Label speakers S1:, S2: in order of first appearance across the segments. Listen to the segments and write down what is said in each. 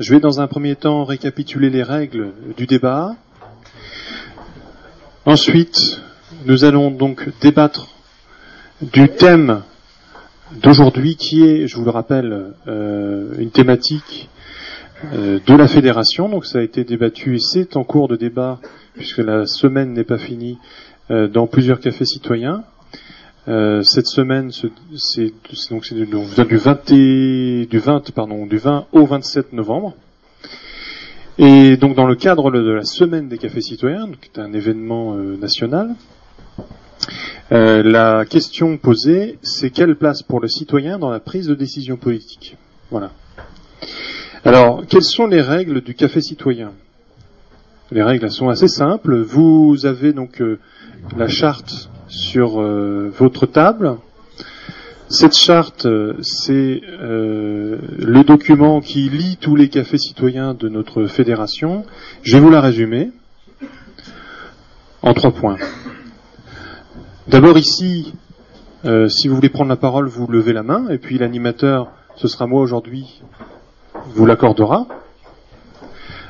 S1: Je vais dans un premier temps récapituler les règles du débat. Ensuite, nous allons donc débattre du thème d'aujourd'hui qui est, je vous le rappelle, euh, une thématique euh, de la fédération. Donc ça a été débattu et c'est en cours de débat puisque la semaine n'est pas finie euh, dans plusieurs cafés citoyens. Euh, cette semaine, c'est donc c'est du, du 20 du 20 pardon du 20 au 27 novembre. Et donc dans le cadre de la semaine des cafés citoyens, qui est un événement euh, national, euh, la question posée, c'est quelle place pour le citoyen dans la prise de décision politique? Voilà. Alors, quelles sont les règles du café citoyen? Les règles sont assez simples. Vous avez donc la charte sur euh, votre table. Cette charte, euh, c'est euh, le document qui lie tous les cafés citoyens de notre fédération. Je vais vous la résumer en trois points. D'abord ici, si vous voulez prendre la parole, vous levez la main, et puis l'animateur, ce sera moi aujourd'hui, vous l'accordera.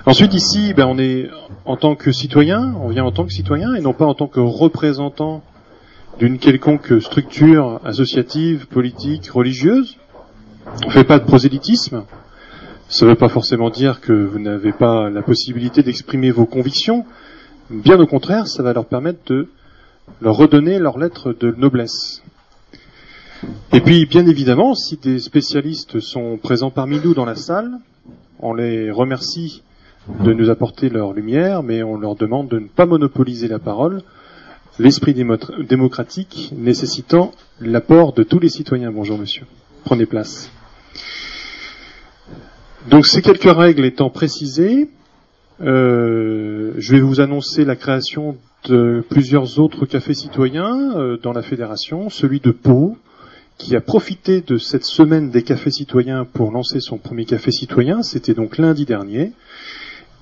S1: Ensuite, ici, ben, on est en tant que citoyen, on vient en tant que citoyen, et non pas en tant que représentant d'une quelconque structure associative, politique, religieuse. On ne fait pas de prosélytisme. Ça ne veut pas forcément dire que vous n'avez pas la possibilité d'exprimer vos convictions. Bien au contraire, ça va leur permettre de leur redonner leur lettre de noblesse. Et puis, bien évidemment, si des spécialistes sont présents parmi nous dans la salle, on les remercie de nous apporter leur lumière, mais on leur demande de ne pas monopoliser la parole, l'esprit démocratique nécessitant l'apport de tous les citoyens. Bonjour monsieur. Prenez place. Donc ces quelques règles étant précisées, euh, je vais vous annoncer la création de plusieurs autres cafés citoyens euh, dans la fédération, celui de Pau, qui a profité de cette semaine des cafés citoyens pour lancer son premier café citoyen, c'était donc lundi dernier,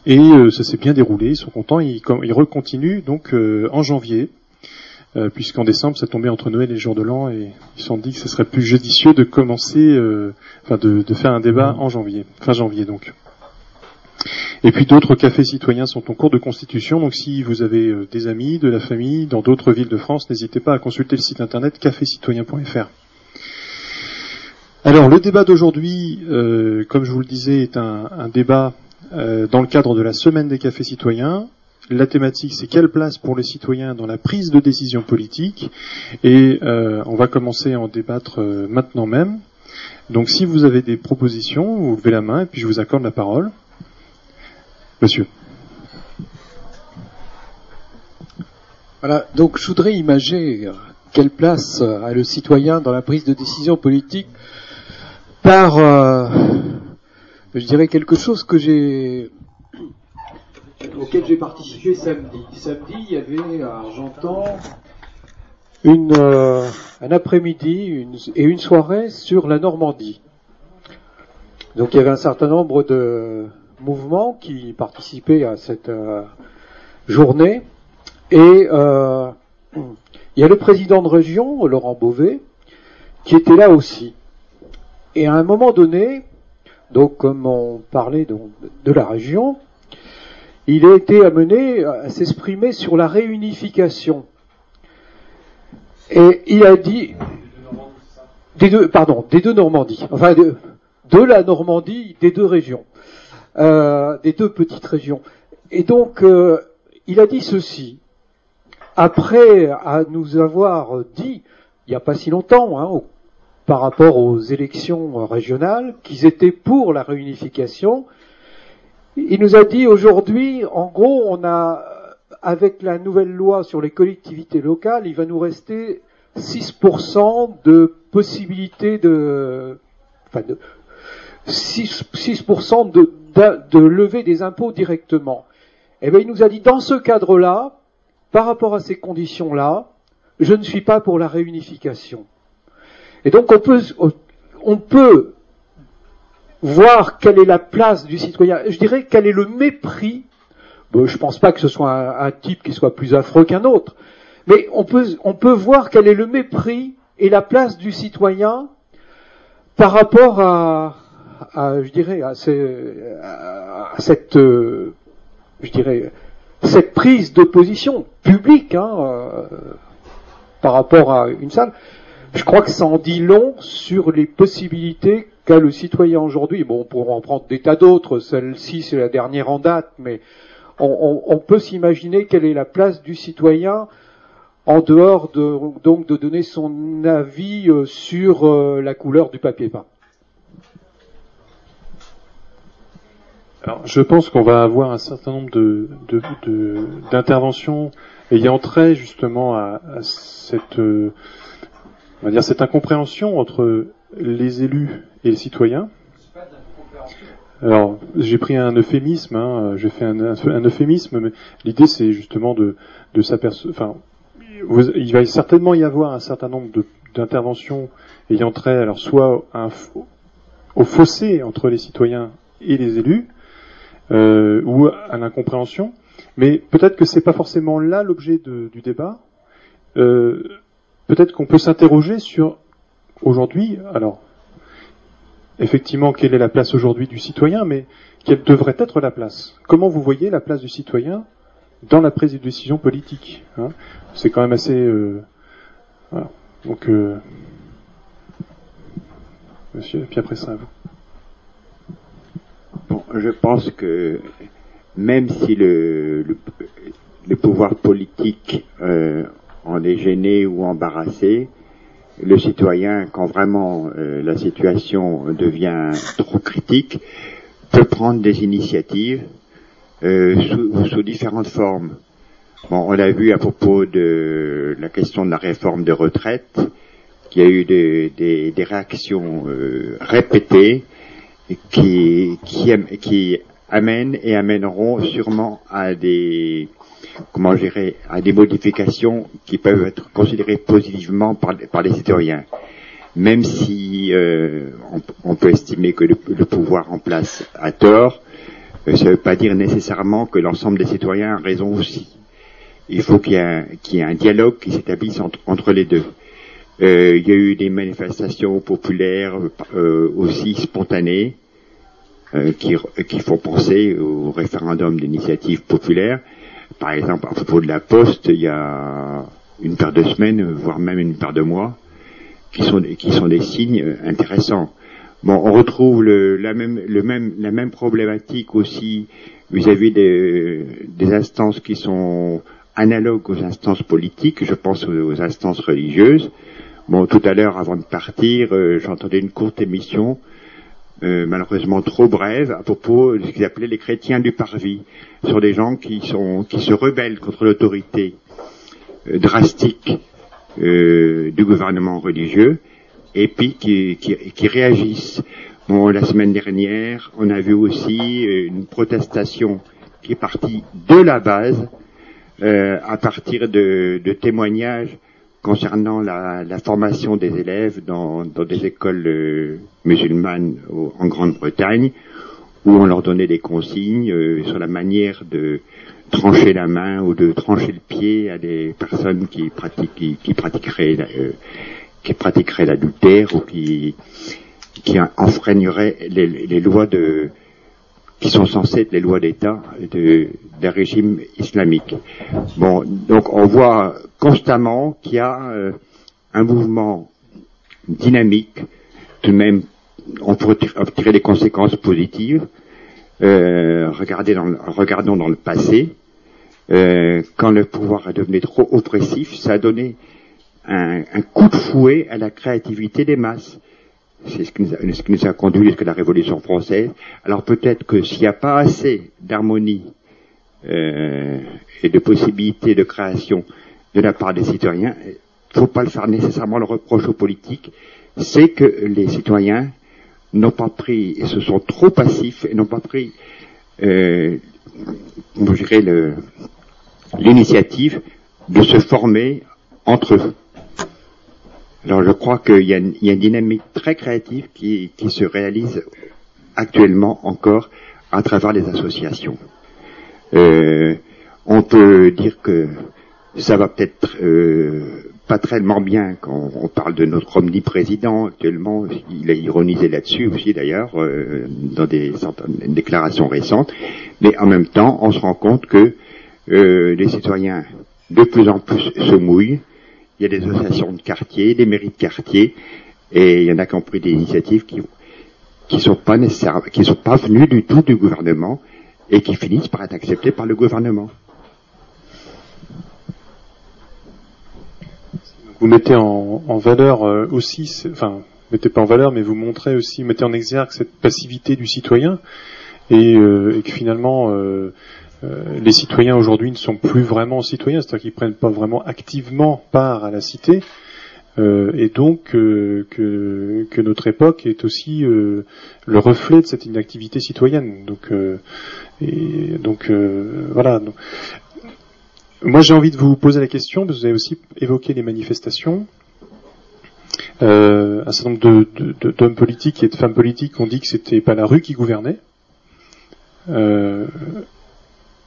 S1: et euh, ça s'est bien déroulé, ils sont contents, ils, ils recontinuent donc en janvier, euh, puisqu'en décembre ça tombait entre Noël et jour de l'an et ils se sont dit que ce serait plus judicieux de commencer, euh, enfin de, faire un débat en janvier, fin janvier donc. Et puis d'autres cafés citoyens sont en cours de constitution, donc si vous avez euh, des amis, de la famille, dans d'autres villes de France, n'hésitez pas à consulter le site internet cafécitoyen.fr. Alors le débat d'aujourd'hui, comme je vous le disais, est un débat dans le cadre de la semaine des cafés citoyens. La thématique, c'est quelle place pour les citoyens dans la prise de décision politique. Et euh, on va commencer à en débattre euh, maintenant même. Donc si vous avez des propositions, vous levez la main et puis je vous accorde la parole. Monsieur.
S2: Voilà, donc je voudrais imaginer quelle place a le citoyen dans la prise de décision politique par, euh, je dirais, quelque chose que j'ai auquel j'ai participé samedi. Samedi, il y avait à Argentan une, euh, un après-midi et une soirée sur la Normandie. Donc il y avait un certain nombre de mouvements qui participaient à cette euh, journée. Et euh, il y a le président de région, Laurent Beauvais, qui était là aussi. Et à un moment donné, donc comme on parlait de la région, il a été amené à s'exprimer sur la réunification. Et il a dit des deux, pardon, des deux Normandies, enfin de, la Normandie, des deux régions, euh, des deux petites régions. Et donc, euh, il a dit ceci. Après à nous avoir dit, il n'y a pas si longtemps, hein, par rapport aux élections régionales, qu'ils étaient pour la réunification, il nous a dit aujourd'hui, en gros, on a, avec la nouvelle loi sur les collectivités locales, il va nous rester 6% de possibilité de, enfin de, 6%, de, de, lever des impôts directement. Eh bien, il nous a dit, dans ce cadre-là, par rapport à ces conditions-là, je ne suis pas pour la réunification. Et donc, on peut, on peut voir quelle est la place du citoyen. Je dirais quel est le mépris? Je pense pas que ce soit un, type qui soit plus affreux qu'un autre, mais on peut, on peut voir quel est le mépris et la place du citoyen par rapport à, à, je dirais, à, cette, euh, je dirais, cette prise de position publique hein, euh, par rapport à une salle, je crois que ça en dit long sur les possibilités qu'a le citoyen aujourd'hui. Bon, on pourra en prendre des tas d'autres. Celle-ci, c'est la dernière en date, mais on, peut s'imaginer quelle est la place du citoyen en dehors de, donc de donner son avis euh, sur euh, la couleur du papier peint.
S1: Alors, je pense qu'on va avoir un certain nombre de, d'interventions ayant trait justement à, cette, euh, on va dire cette incompréhension entre les élus et les citoyens. Alors, j'ai pris un euphémisme, hein, j'ai fait un, euphémisme, mais l'idée c'est justement de, s'apercevoir, enfin, il va certainement y avoir un certain nombre d'interventions ayant trait, alors soit au fossé entre les citoyens et les élus, euh, ou à l'incompréhension, mais peut-être que c'est pas forcément là l'objet du débat. Euh, peut-être qu'on peut, s'interroger sur aujourd'hui, alors effectivement, quelle est la place aujourd'hui du citoyen, mais quelle devrait être la place? Comment vous voyez la place du citoyen dans la prise de décision politique. Hein? C'est quand même assez. Euh, voilà. Donc, euh, monsieur, puis après ça, vous.
S3: Bon, je pense que même si le, le, le pouvoir politique euh, en est gêné ou embarrassé, le citoyen, quand vraiment euh, la situation devient trop critique, peut prendre des initiatives euh, sous, différentes formes. Bon, on l'a vu à propos de la question de la réforme de retraite, qu'il y a eu des, réactions euh, répétées qui amènent et amèneront sûrement à des comment gérer à des modifications qui peuvent être considérées positivement par, les citoyens. Même si euh, on, peut estimer que le, le, pouvoir en place a tort, euh, ça ne veut pas dire nécessairement que l'ensemble des citoyens a raison aussi. Il faut qu'il y ait un, dialogue qui s'établisse entre, les deux. Euh, il y a eu des manifestations populaires euh, aussi spontanées qui, font penser au référendum d'initiative populaire. Par exemple, à propos de la Poste, il y a une paire de semaines, voire même une paire de mois, qui sont, qui sont des signes intéressants. Bon, on retrouve le, la, même, le même, la même problématique aussi vis-à-vis des, des, instances qui sont analogues aux instances politiques, je pense aux, instances religieuses. Bon, tout à l'heure, avant de partir, euh, j'entendais une courte émission, euh, malheureusement trop brève, à propos de ce qu'ils appelaient les chrétiens du parvis, sur des gens qui, sont, qui se rebellent contre l'autorité euh, drastique du gouvernement religieux et puis qui, qui, qui, réagissent. Bon, la semaine dernière, on a vu aussi euh, une protestation qui est partie de la base euh, à partir de, de témoignages concernant la, formation des élèves dans, des écoles euh, musulmanes en Grande-Bretagne, où on leur donnait des consignes euh, sur la manière de trancher la main ou de trancher le pied à des personnes qui, qui pratiqueraient l'adultère ou qui, les, les, lois de, qui sont censées être les lois d'État d'un régime islamique. Bon, donc on voit constamment qu'il y a euh, un mouvement dynamique, tout de même, on pourrait tirer des conséquences positives. Euh, regardez dans regardons dans le passé, euh, quand le pouvoir est devenu trop oppressif, ça a donné un, coup de fouet à la créativité des masses. C'est ce, qui nous a conduit jusqu'à la Révolution française. Alors peut-être que s'il n'y a pas assez d'harmonie euh, et de possibilités de création de la part des citoyens, il ne faut pas le faire nécessairement le reproche aux politiques, c'est que les citoyens n'ont pas pris, et se sont trop passifs, et n'ont pas pris, euh, l'initiative de se former entre eux. Alors je crois qu'il y, a une dynamique très créative qui, se réalise actuellement encore à travers les associations. Euh, on peut dire que ça va peut-être euh, pas tellement bien quand on parle de notre omniprésident actuellement. Il a ironisé là-dessus aussi d'ailleurs euh, dans des, déclarations récentes. Mais en même temps, on se rend compte que euh, les citoyens de plus en plus se mouillent. Il y a des associations de quartier, des mairies de quartier, et il y en a qui ont pris des initiatives qui qui sont pas nécessaires, qui sont pas venues du tout du gouvernement et qui finissent par être acceptées par le gouvernement.
S1: vous mettez en, valeur euh, aussi, enfin, mettez pas en valeur, mais vous montrez aussi, mettez en exergue cette passivité du citoyen et, euh, que finalement euh, les citoyens aujourd'hui ne sont plus vraiment citoyens, c'est-à-dire qu'ils prennent pas vraiment activement part à la cité. et donc que, que, notre époque est aussi le reflet de cette inactivité citoyenne. Donc, voilà. Moi, j'ai envie de vous poser la question, parce que vous avez aussi évoqué les manifestations. Euh, un certain nombre d'hommes politiques et de femmes politiques ont dit que c'était pas la rue qui gouvernait.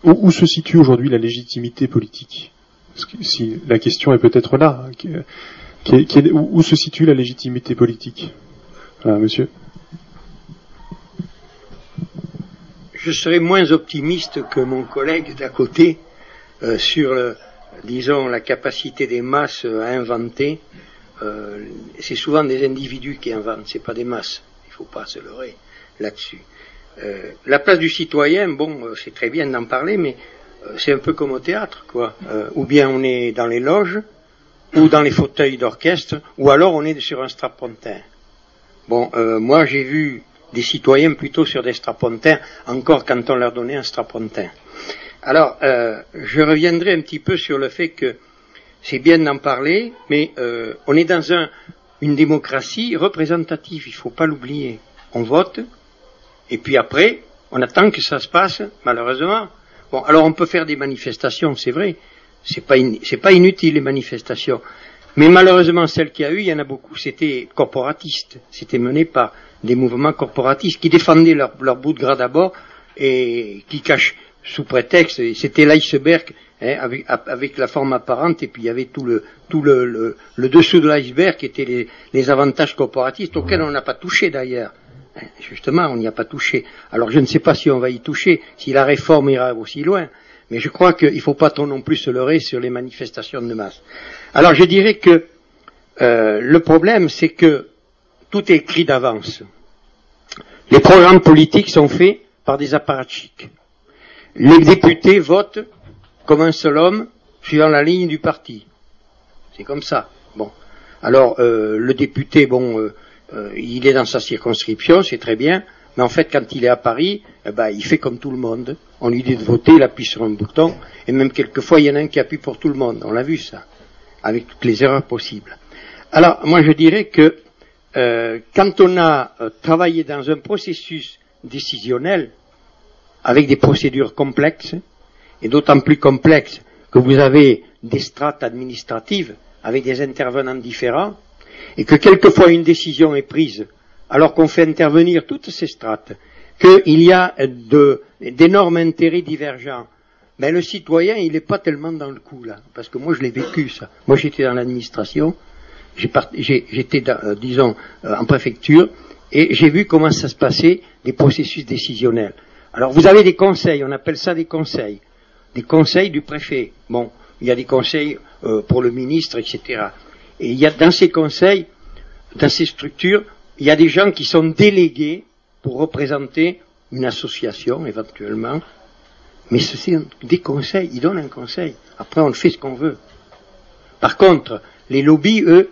S1: Euh, où, se situe aujourd'hui la légitimité politique? Si La question est peut-être là. où, se situe la légitimité politique? Monsieur
S4: Je serais moins optimiste que mon collègue d'à côté euh, sur, disons, la capacité des masses à inventer. Euh, c'est souvent des individus qui inventent, c'est pas des masses. Il ne faut pas se leurrer là-dessus. Euh, la place du citoyen, bon, c'est très bien d'en parler, mais c'est un peu comme au théâtre, quoi. ou bien on est dans les loges, ou dans les fauteuils d'orchestre, ou alors on est sur un strapontin. Bon, moi j'ai vu des citoyens plutôt sur des strapontins, encore quand on leur donnait un strapontin. Alors, euh, je reviendrai un petit peu sur le fait que c'est bien d'en parler, mais euh, on est dans une démocratie représentative, il ne faut pas l'oublier. On vote, et puis après, on attend que ça se passe, malheureusement. Bon, alors on peut faire des manifestations, c'est vrai, c'est pas, pas inutile les manifestations. Mais malheureusement, celles qu'il y a eu, il y en a beaucoup, c'était corporatiste, c'était mené par des mouvements corporatistes qui défendaient leur, leur bout de gras d'abord et qui cachent sous prétexte, c'était l'iceberg hein, avec, la forme apparente, et puis il y avait tout le, tout le, le, dessous de l'iceberg qui étaient les, les, avantages corporatistes auxquels on n'a pas touché d'ailleurs. Hein, justement, on n'y a pas touché. Alors je ne sais pas si on va y toucher, si la réforme ira aussi loin, mais je crois qu'il ne faut pas trop non plus se leurrer sur les manifestations de masse. Alors je dirais que euh, le problème, c'est que tout est écrit d'avance. Les programmes politiques sont faits par des apparatchiks les députés votent comme un seul homme, suivant la ligne du parti. C'est comme ça. Bon. Alors, euh, le député, bon, euh, euh, il est dans sa circonscription, c'est très bien, mais en fait, quand il est à Paris, eh ben, il fait comme tout le monde. On lui dit de voter, il appuie sur un bouton, et même quelquefois, il y en a un qui appuie pour tout le monde. On l'a vu, ça, avec toutes les erreurs possibles. Alors, moi, je dirais que quand on a travaillé dans un processus décisionnel, avec des procédures complexes, et d'autant plus complexes que vous avez des strates administratives avec des intervenants différents, et que quelquefois une décision est prise alors qu'on fait intervenir toutes ces strates, qu'il y a d'énormes intérêts divergents. Mais le citoyen, il n'est pas tellement dans le coup là, parce que moi je l'ai vécu ça. Moi j'étais dans l'administration, j'étais, euh, disons, euh, en préfecture, et j'ai vu comment ça se passait des processus décisionnels. Alors vous avez des conseils, on appelle ça des conseils, des conseils du préfet. Bon, il y a des conseils euh, pour le ministre, etc. Et il y a dans ces conseils, dans ces structures, il y a des gens qui sont délégués pour représenter une association éventuellement, mais c'est des conseils, ils donnent un conseil. Après, on fait ce qu'on veut. Par contre, les lobbies, eux,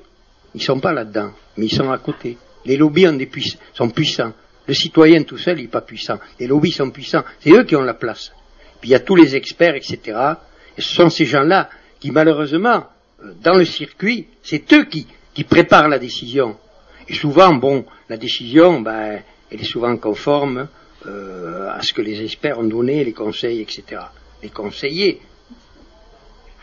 S4: ils sont pas là-dedans, mais ils sont à côté. Les lobbies ont des sont puissants. Le citoyen tout seul, n'est pas puissant. Les lobbies sont puissants. C'est eux qui ont la place. Puis il y a tous les experts, etc. Et ce sont ces gens-là qui, malheureusement, dans le circuit, c'est eux qui, préparent la décision. Et souvent, bon, la décision, ben, elle est souvent conforme euh, à ce que les experts ont donné, les conseils, etc. Les conseillers,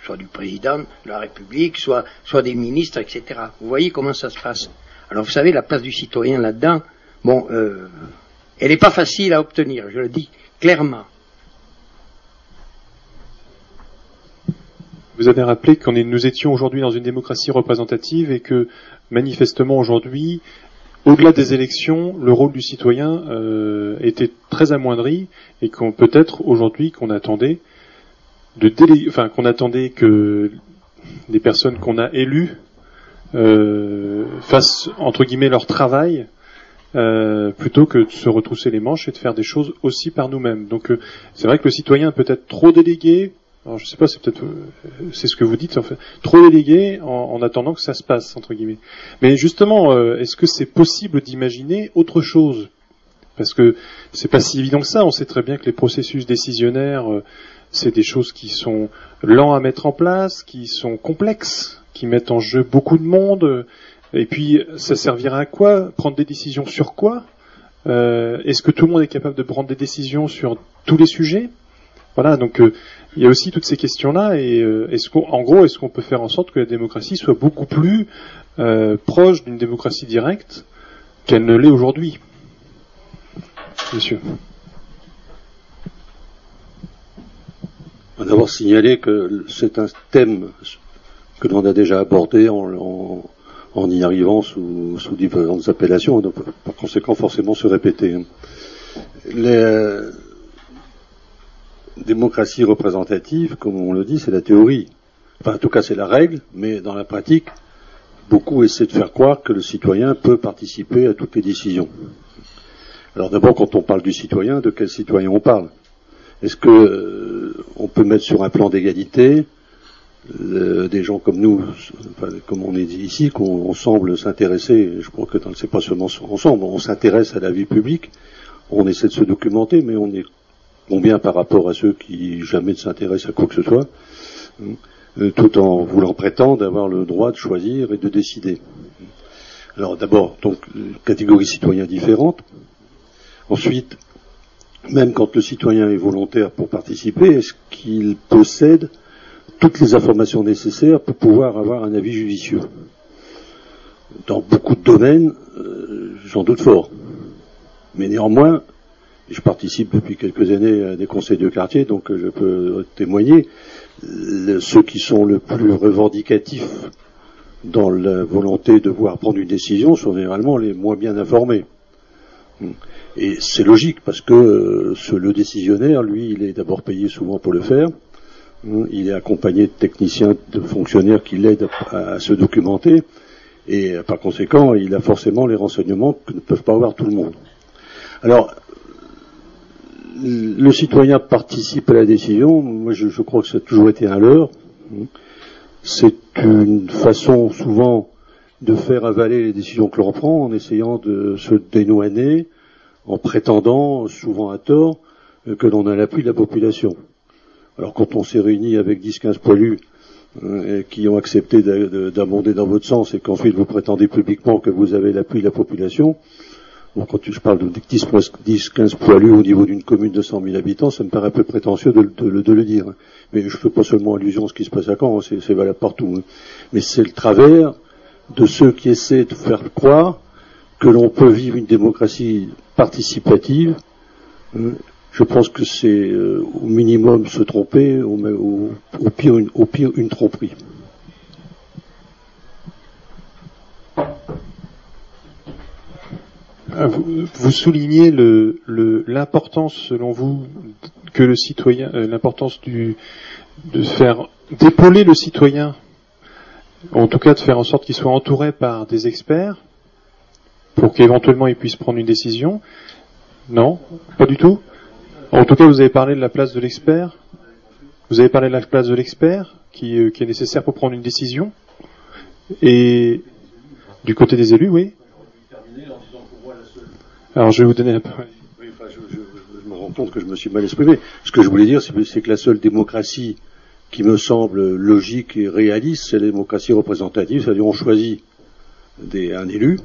S4: soit du président de la République, soit, des ministres, etc. Vous voyez comment ça se passe. Alors vous savez, la place du citoyen là-dedans, Bon, euh, elle n'est pas facile à obtenir, je le dis clairement.
S1: Vous avez rappelé qu'on nous étions aujourd'hui dans une démocratie représentative et que manifestement aujourd'hui, au-delà des élections, le rôle du citoyen euh, était très amoindri et qu'on peut-être aujourd'hui qu'on attendait de enfin qu'on attendait que les personnes qu'on a élues euh, fassent entre guillemets leur travail euh, plutôt que de se retrousser les manches et de faire des choses aussi par nous-mêmes. Donc euh, c'est vrai que le citoyen peut être trop délégué. Alors je sais pas, c'est peut-être euh, c'est ce que vous dites en fait, trop délégué en, en, attendant que ça se passe entre guillemets. Mais justement, euh, est-ce que c'est possible d'imaginer autre chose? Parce que c'est pas si évident que ça. On sait très bien que les processus décisionnaires, c'est des choses qui sont lents à mettre en place, qui sont complexes, qui mettent en jeu beaucoup de monde. Et puis, ça servira à quoi? Prendre des décisions sur quoi? Euh, Est-ce que tout le monde est capable de prendre des décisions sur tous les sujets? Voilà, donc euh, il y a aussi toutes ces questions-là. Et euh, est-ce qu'en gros, est-ce qu'on peut faire en sorte que la démocratie soit beaucoup plus euh, proche d'une démocratie directe qu'elle ne l'est aujourd'hui? Monsieur.
S5: D'abord signaler que c'est un thème que l'on a déjà abordé en, en, y arrivant sous, différentes appellations, donc par conséquent forcément se répéter. Les démocraties représentatives, comme on le dit, c'est la théorie. Enfin, en tout cas, c'est la règle, mais dans la pratique, beaucoup essaient de faire croire que le citoyen peut participer à toutes les décisions. Alors d'abord, quand on parle du citoyen, de quel citoyen on parle? Est-ce que euh, on peut mettre sur un plan d'égalité des gens comme nous, comme on est dit ici, qu'on semble s'intéresser, je crois que c'est pas seulement ensemble, on s'intéresse à la vie publique, on essaie de se documenter, mais on est combien par rapport à ceux qui jamais ne s'intéressent à quoi que ce soit, hein, tout en voulant prétendre avoir le droit de choisir et de décider. Alors d'abord, donc, catégorie citoyen différente. Ensuite, même quand le citoyen est volontaire pour participer, est-ce qu'il possède toutes les informations nécessaires pour pouvoir avoir un avis judicieux? Dans beaucoup de domaines, euh, j'en doute fort. Mais néanmoins, je participe depuis quelques années à des conseils de quartier, donc euh, je peux témoigner, ceux qui sont le plus revendicatifs dans la volonté de voir prendre une décision sont généralement les moins bien informés. Et c'est logique parce que euh, le décisionnaire, lui, il est d'abord payé souvent pour le faire. Il est accompagné de techniciens, de fonctionnaires qui l'aident à, se documenter, et euh, par conséquent, il a forcément les renseignements que ne peuvent pas avoir tout le monde. Alors, le citoyen participe à la décision. Moi, je, je crois que ça a toujours été un leurre. C'est une façon souvent de faire avaler les décisions que l'on prend en essayant de se dénouaner, en prétendant, souvent à tort, que l'on a l'appui de la population. Alors quand on s'est réuni avec 10-15 poilus euh, qui ont accepté d'abonder dans votre sens et qu'ensuite vous prétendez publiquement que vous avez l'appui de la population, bon, quand je parle de 10-15 poilus au niveau d'une commune de 100 000 habitants, ça me paraît un peu prétentieux de, le dire. Mais je ne fais pas seulement allusion à ce qui se passe à Caen, hein, c'est valable partout. Hein. Mais c'est le travers de ceux qui essaient de faire croire que l'on peut vivre une démocratie participative hein, je pense que c'est euh, au minimum se tromper, au, pire, une, au pire une tromperie.
S1: Ah, vous, soulignez l'importance, selon vous, que le citoyen, euh, l'importance du, de faire d'épauler le citoyen, en tout cas de faire en sorte qu'il soit entouré par des experts, pour qu'éventuellement il puisse prendre une décision. Non, pas du tout? En tout cas, vous avez parlé de la place de l'expert. Vous avez parlé de la place de l'expert qui, euh, est nécessaire pour prendre une décision. Et du côté des élus, oui. Alors, je vais vous donner la parole.
S5: je, me rends compte que je me suis mal exprimé. Ce que je voulais dire, c'est que la seule démocratie qui me semble logique et réaliste, c'est la démocratie représentative, c'est-à-dire on choisit un élu,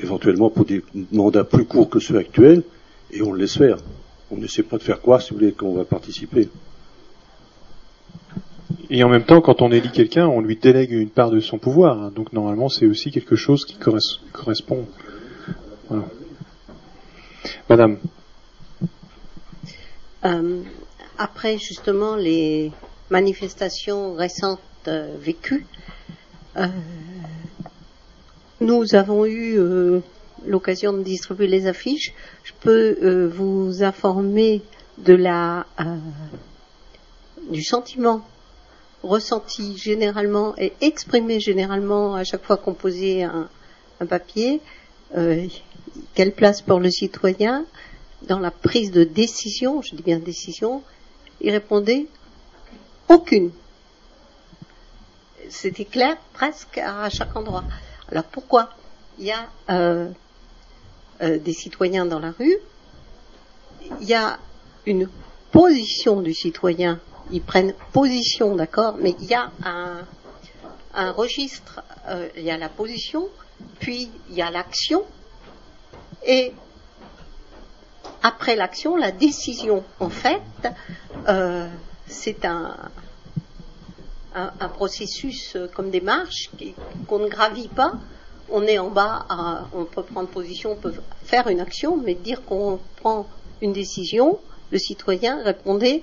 S5: éventuellement pour des mandats plus courts que ceux actuels, et on le laisse faire on n'essaie pas de faire quoi, si vous voulez, qu'on va participer.
S1: Et en même temps, quand on élit quelqu'un, on lui délègue une part de son pouvoir. Hein. Donc normalement, c'est aussi quelque chose qui correspond. Madame.
S6: Euh, après justement les, manifestations récentes vécues, nous avons eu l'occasion de distribuer les affiches. Je peux vous informer de la du sentiment ressenti généralement et exprimé généralement à chaque fois qu'on posait un, papier, euh, quelle place pour le citoyen dans la prise de décision, je dis bien décision, il répondait aucune. C'était clair presque à chaque endroit. Alors pourquoi Il y a euh, euh, des citoyens dans la rue, il y a une position du citoyen ils prennent position, d'accord Mais il y a un, registre, euh, il y a la position, puis il y a l'action, et après l'action, la décision, en fait, euh, c'est un, processus euh, comme des marches qu'on ne gravit pas. On est en bas, on peut prendre position, on peut faire une action, mais dire qu'on prend une décision, le citoyen répondait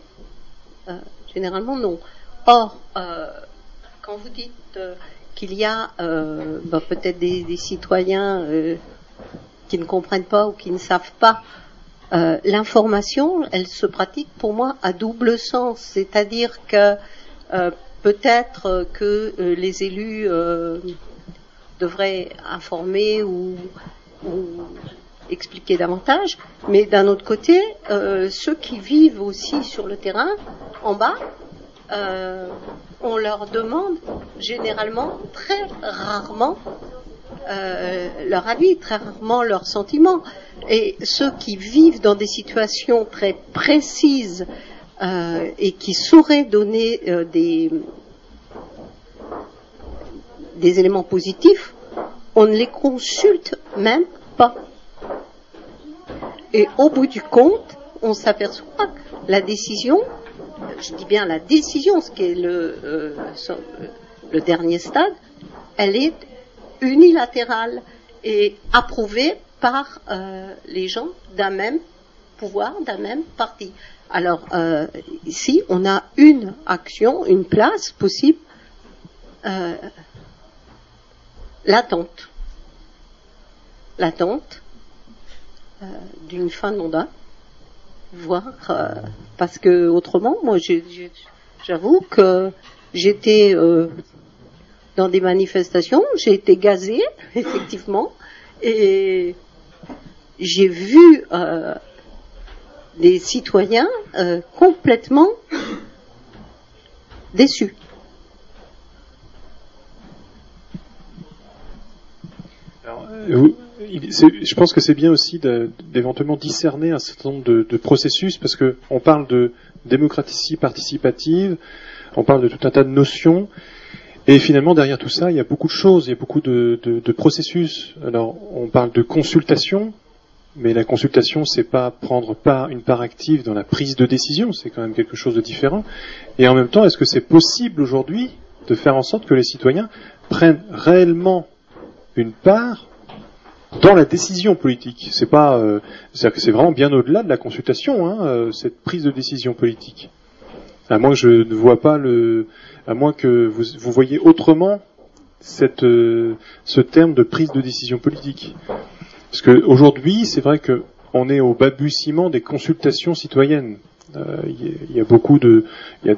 S6: euh, généralement non. Or, quand vous dites qu'il y a bah, peut-être des, citoyens qui ne comprennent pas ou qui ne savent pas, l'information, elle se pratique pour moi à double sens. C'est-à-dire que peut-être que les élus devraient informer ou, expliquer davantage, mais d'un autre côté, euh, ceux qui vivent aussi sur le terrain, en bas, euh, on leur demande généralement, très rarement, euh, leur avis, très rarement leurs sentiments. Et ceux qui vivent dans des situations très précises et qui sauraient donner des, des éléments positifs, on ne les consulte même pas. Et au bout du compte, on s'aperçoit que la décision, je dis bien la décision, ce qui est euh, le dernier stade, elle est unilatérale et approuvée par euh, les gens d'un même pouvoir, d'un même parti. Alors euh, ici, on a une action, une place possible, l'attente. L'attente, euh, d'une fin de mandat, voire euh, parce que autrement, moi, j'avoue que j'étais euh, dans des manifestations, j'ai été gazée, effectivement, et j'ai vu des citoyens complètement déçus.
S1: Alors, je pense que c'est bien aussi d'éventuellement discerner un certain nombre de, processus, parce que on parle de démocratie participative, on parle de tout un tas de notions, et finalement derrière tout ça, il y a beaucoup de choses, il y a beaucoup de, processus. Alors, on parle de consultation, mais la consultation, c'est pas prendre une part active dans la prise de décision, c'est quand même quelque chose de différent. Et en même temps, est-ce que c'est possible aujourd'hui de faire en sorte que les citoyens prennent réellement une part dans la décision politique? C'est pas, euh, c'est que c'est vraiment bien au-delà de la consultation, hein, euh, cette prise de décision politique. À moins que je ne vois pas le, à moins que vous, vous voyez autrement cette, euh, ce terme de prise de décision politique. Parce que aujourd'hui, c'est vrai que on est au balbutiement des consultations citoyennes. Il y, a beaucoup de, y a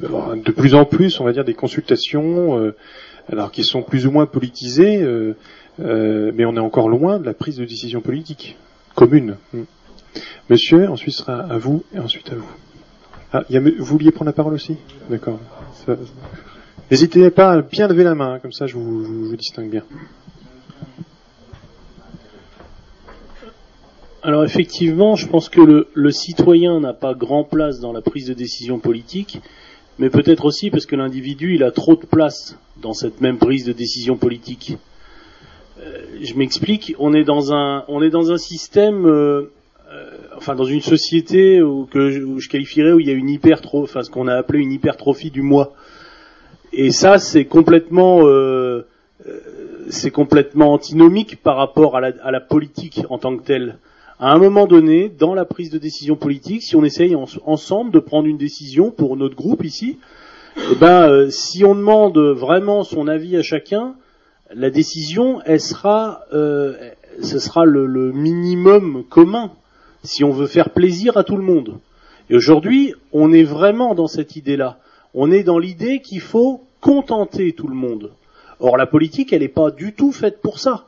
S1: de, plus en plus, on va dire, des consultations, alors qui sont plus ou moins politisées. Euh, mais on est encore loin de la prise de décision politique commune. Hmm. Monsieur, ensuite sera à vous et ensuite à vous. Ah, vous vouliez prendre la parole aussi? D'accord. N'hésitez pas à bien lever la main, hein, comme ça je vous, distingue bien.
S7: Alors effectivement, je pense que le, citoyen n'a pas grand place dans la prise de décision politique, mais peut-être aussi parce que l'individu il a trop de place dans cette même prise de décision politique. Euh, je m'explique. On est dans un, on est dans un système, euh, enfin dans une société où, que je, qualifierais où il y a une hypertrophie, enfin ce qu'on a appelé une hypertrophie du moi. Et ça, c'est complètement, c'est complètement antinomique par rapport à la, politique en tant que telle. à un moment donné, dans la prise de décision politique, si on essaye ensemble de prendre une décision pour notre groupe ici, eh ben, euh, si on demande vraiment son avis à chacun, la décision, elle sera, euh, ce sera le, minimum commun si on veut faire plaisir à tout le monde. Et aujourd'hui, on est vraiment dans cette idée-là. On est dans l'idée qu'il faut contenter tout le monde. Or, la politique, elle n'est pas du tout faite pour ça.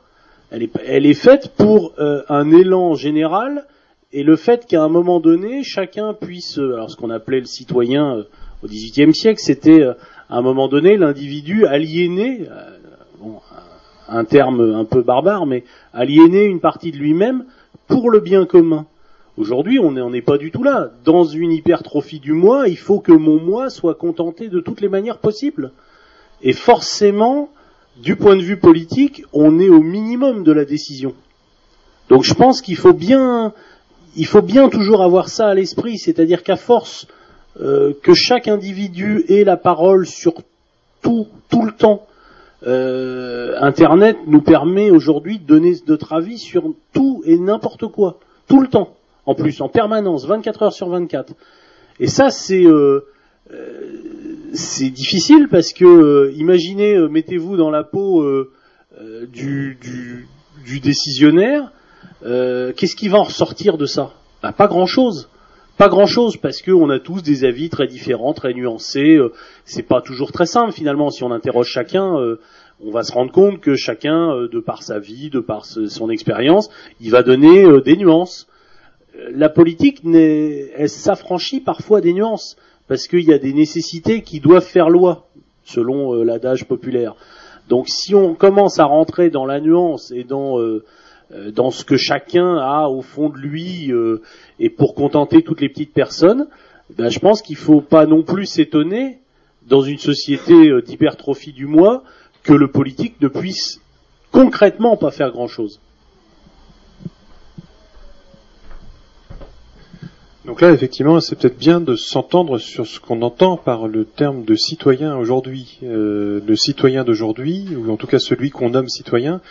S7: Elle est, faite pour euh, un élan général et le fait qu'à un moment donné, chacun puisse, euh, alors ce qu'on appelait le citoyen euh, au XVIIIe siècle, c'était à un moment donné l'individu aliéné, bon, un terme un peu barbare, mais aliéner une partie de lui-même pour le bien commun. Aujourd'hui, on n'en est pas du tout là. Dans une hypertrophie du moi, il faut que mon moi soit contenté de toutes les manières possibles. Et forcément, du point de vue politique, on est au minimum de la décision. Donc je pense qu'il faut bien, il faut bien toujours avoir ça à l'esprit, c'est-à-dire qu'à force euh, que chaque individu ait la parole sur tout, tout le temps, euh, Internet nous permet aujourd'hui de donner notre avis sur tout et n'importe quoi, tout le temps, en plus, en permanence, 24 heures sur 24. Et ça, c'est euh, c'est difficile parce que, euh, imaginez, euh, mettez-vous dans la peau euh, du, du, du, décisionnaire, qu'est-ce qui va en ressortir de ça? Bah, Pas grand-chose. Pas grand-chose parce qu'on a tous des avis très différents, très nuancés. c'est pas toujours très simple finalement. Si on interroge chacun, on va se rendre compte que chacun, de par sa vie, de par son expérience, il va donner des nuances. La politique, elle s'affranchit parfois des nuances parce qu'il y a des nécessités qui doivent faire loi, selon euh, l'adage populaire. Donc si on commence à rentrer dans la nuance et dans euh, euh, ce que chacun a au fond de lui et pour contenter toutes les petites personnes, ben, je pense qu'il faut pas non plus s'étonner dans une société d'hypertrophie du moi que le politique ne puisse concrètement pas faire grand
S1: Donc là, effectivement, c'est peut-être bien de s'entendre sur ce qu'on entend par le terme de citoyen aujourd'hui. Euh, le citoyen d'aujourd'hui, ou en tout cas celui qu'on nomme citoyen,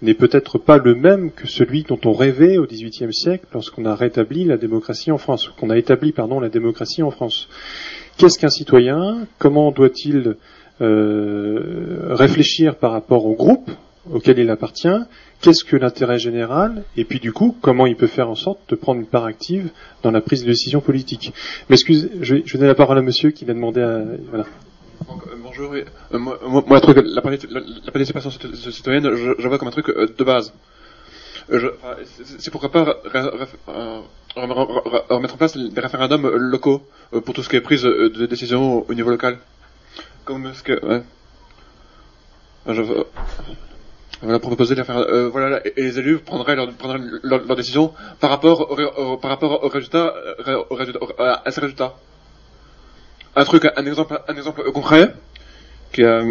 S1: n'est peut-être pas le même que celui dont on rêvait au XVIIIe siècle lorsqu'on a rétabli la démocratie en France, qu'on a établi pardon la démocratie en France. Qu'est-ce qu'un citoyen? Comment doit-il euh, réfléchir par rapport au groupe? Auquel il appartient qu'est-ce que l'intérêt général, et puis du coup, comment il peut faire en sorte de prendre une part active dans la prise de décision politique. Mais excusez, je vais, je donner la parole à monsieur qui l'a demandé à... Voilà.
S8: Euh, bonjour, euh, moi, moi, truc, la, participation citoyenne, je, vois comme un truc euh, de base. C'est pourquoi pas remettre en place des référendums locaux pour tout ce qui est prise de décision au niveau local. Comme ce que... Ouais. Je, voilà, proposer faire, euh, voilà, et les élus prendraient leur, prendraient leur, leur décision par rapport au, par rapport au résultat, euh, au résultat à ces résultats. Un truc, un exemple, un exemple concret, qui a,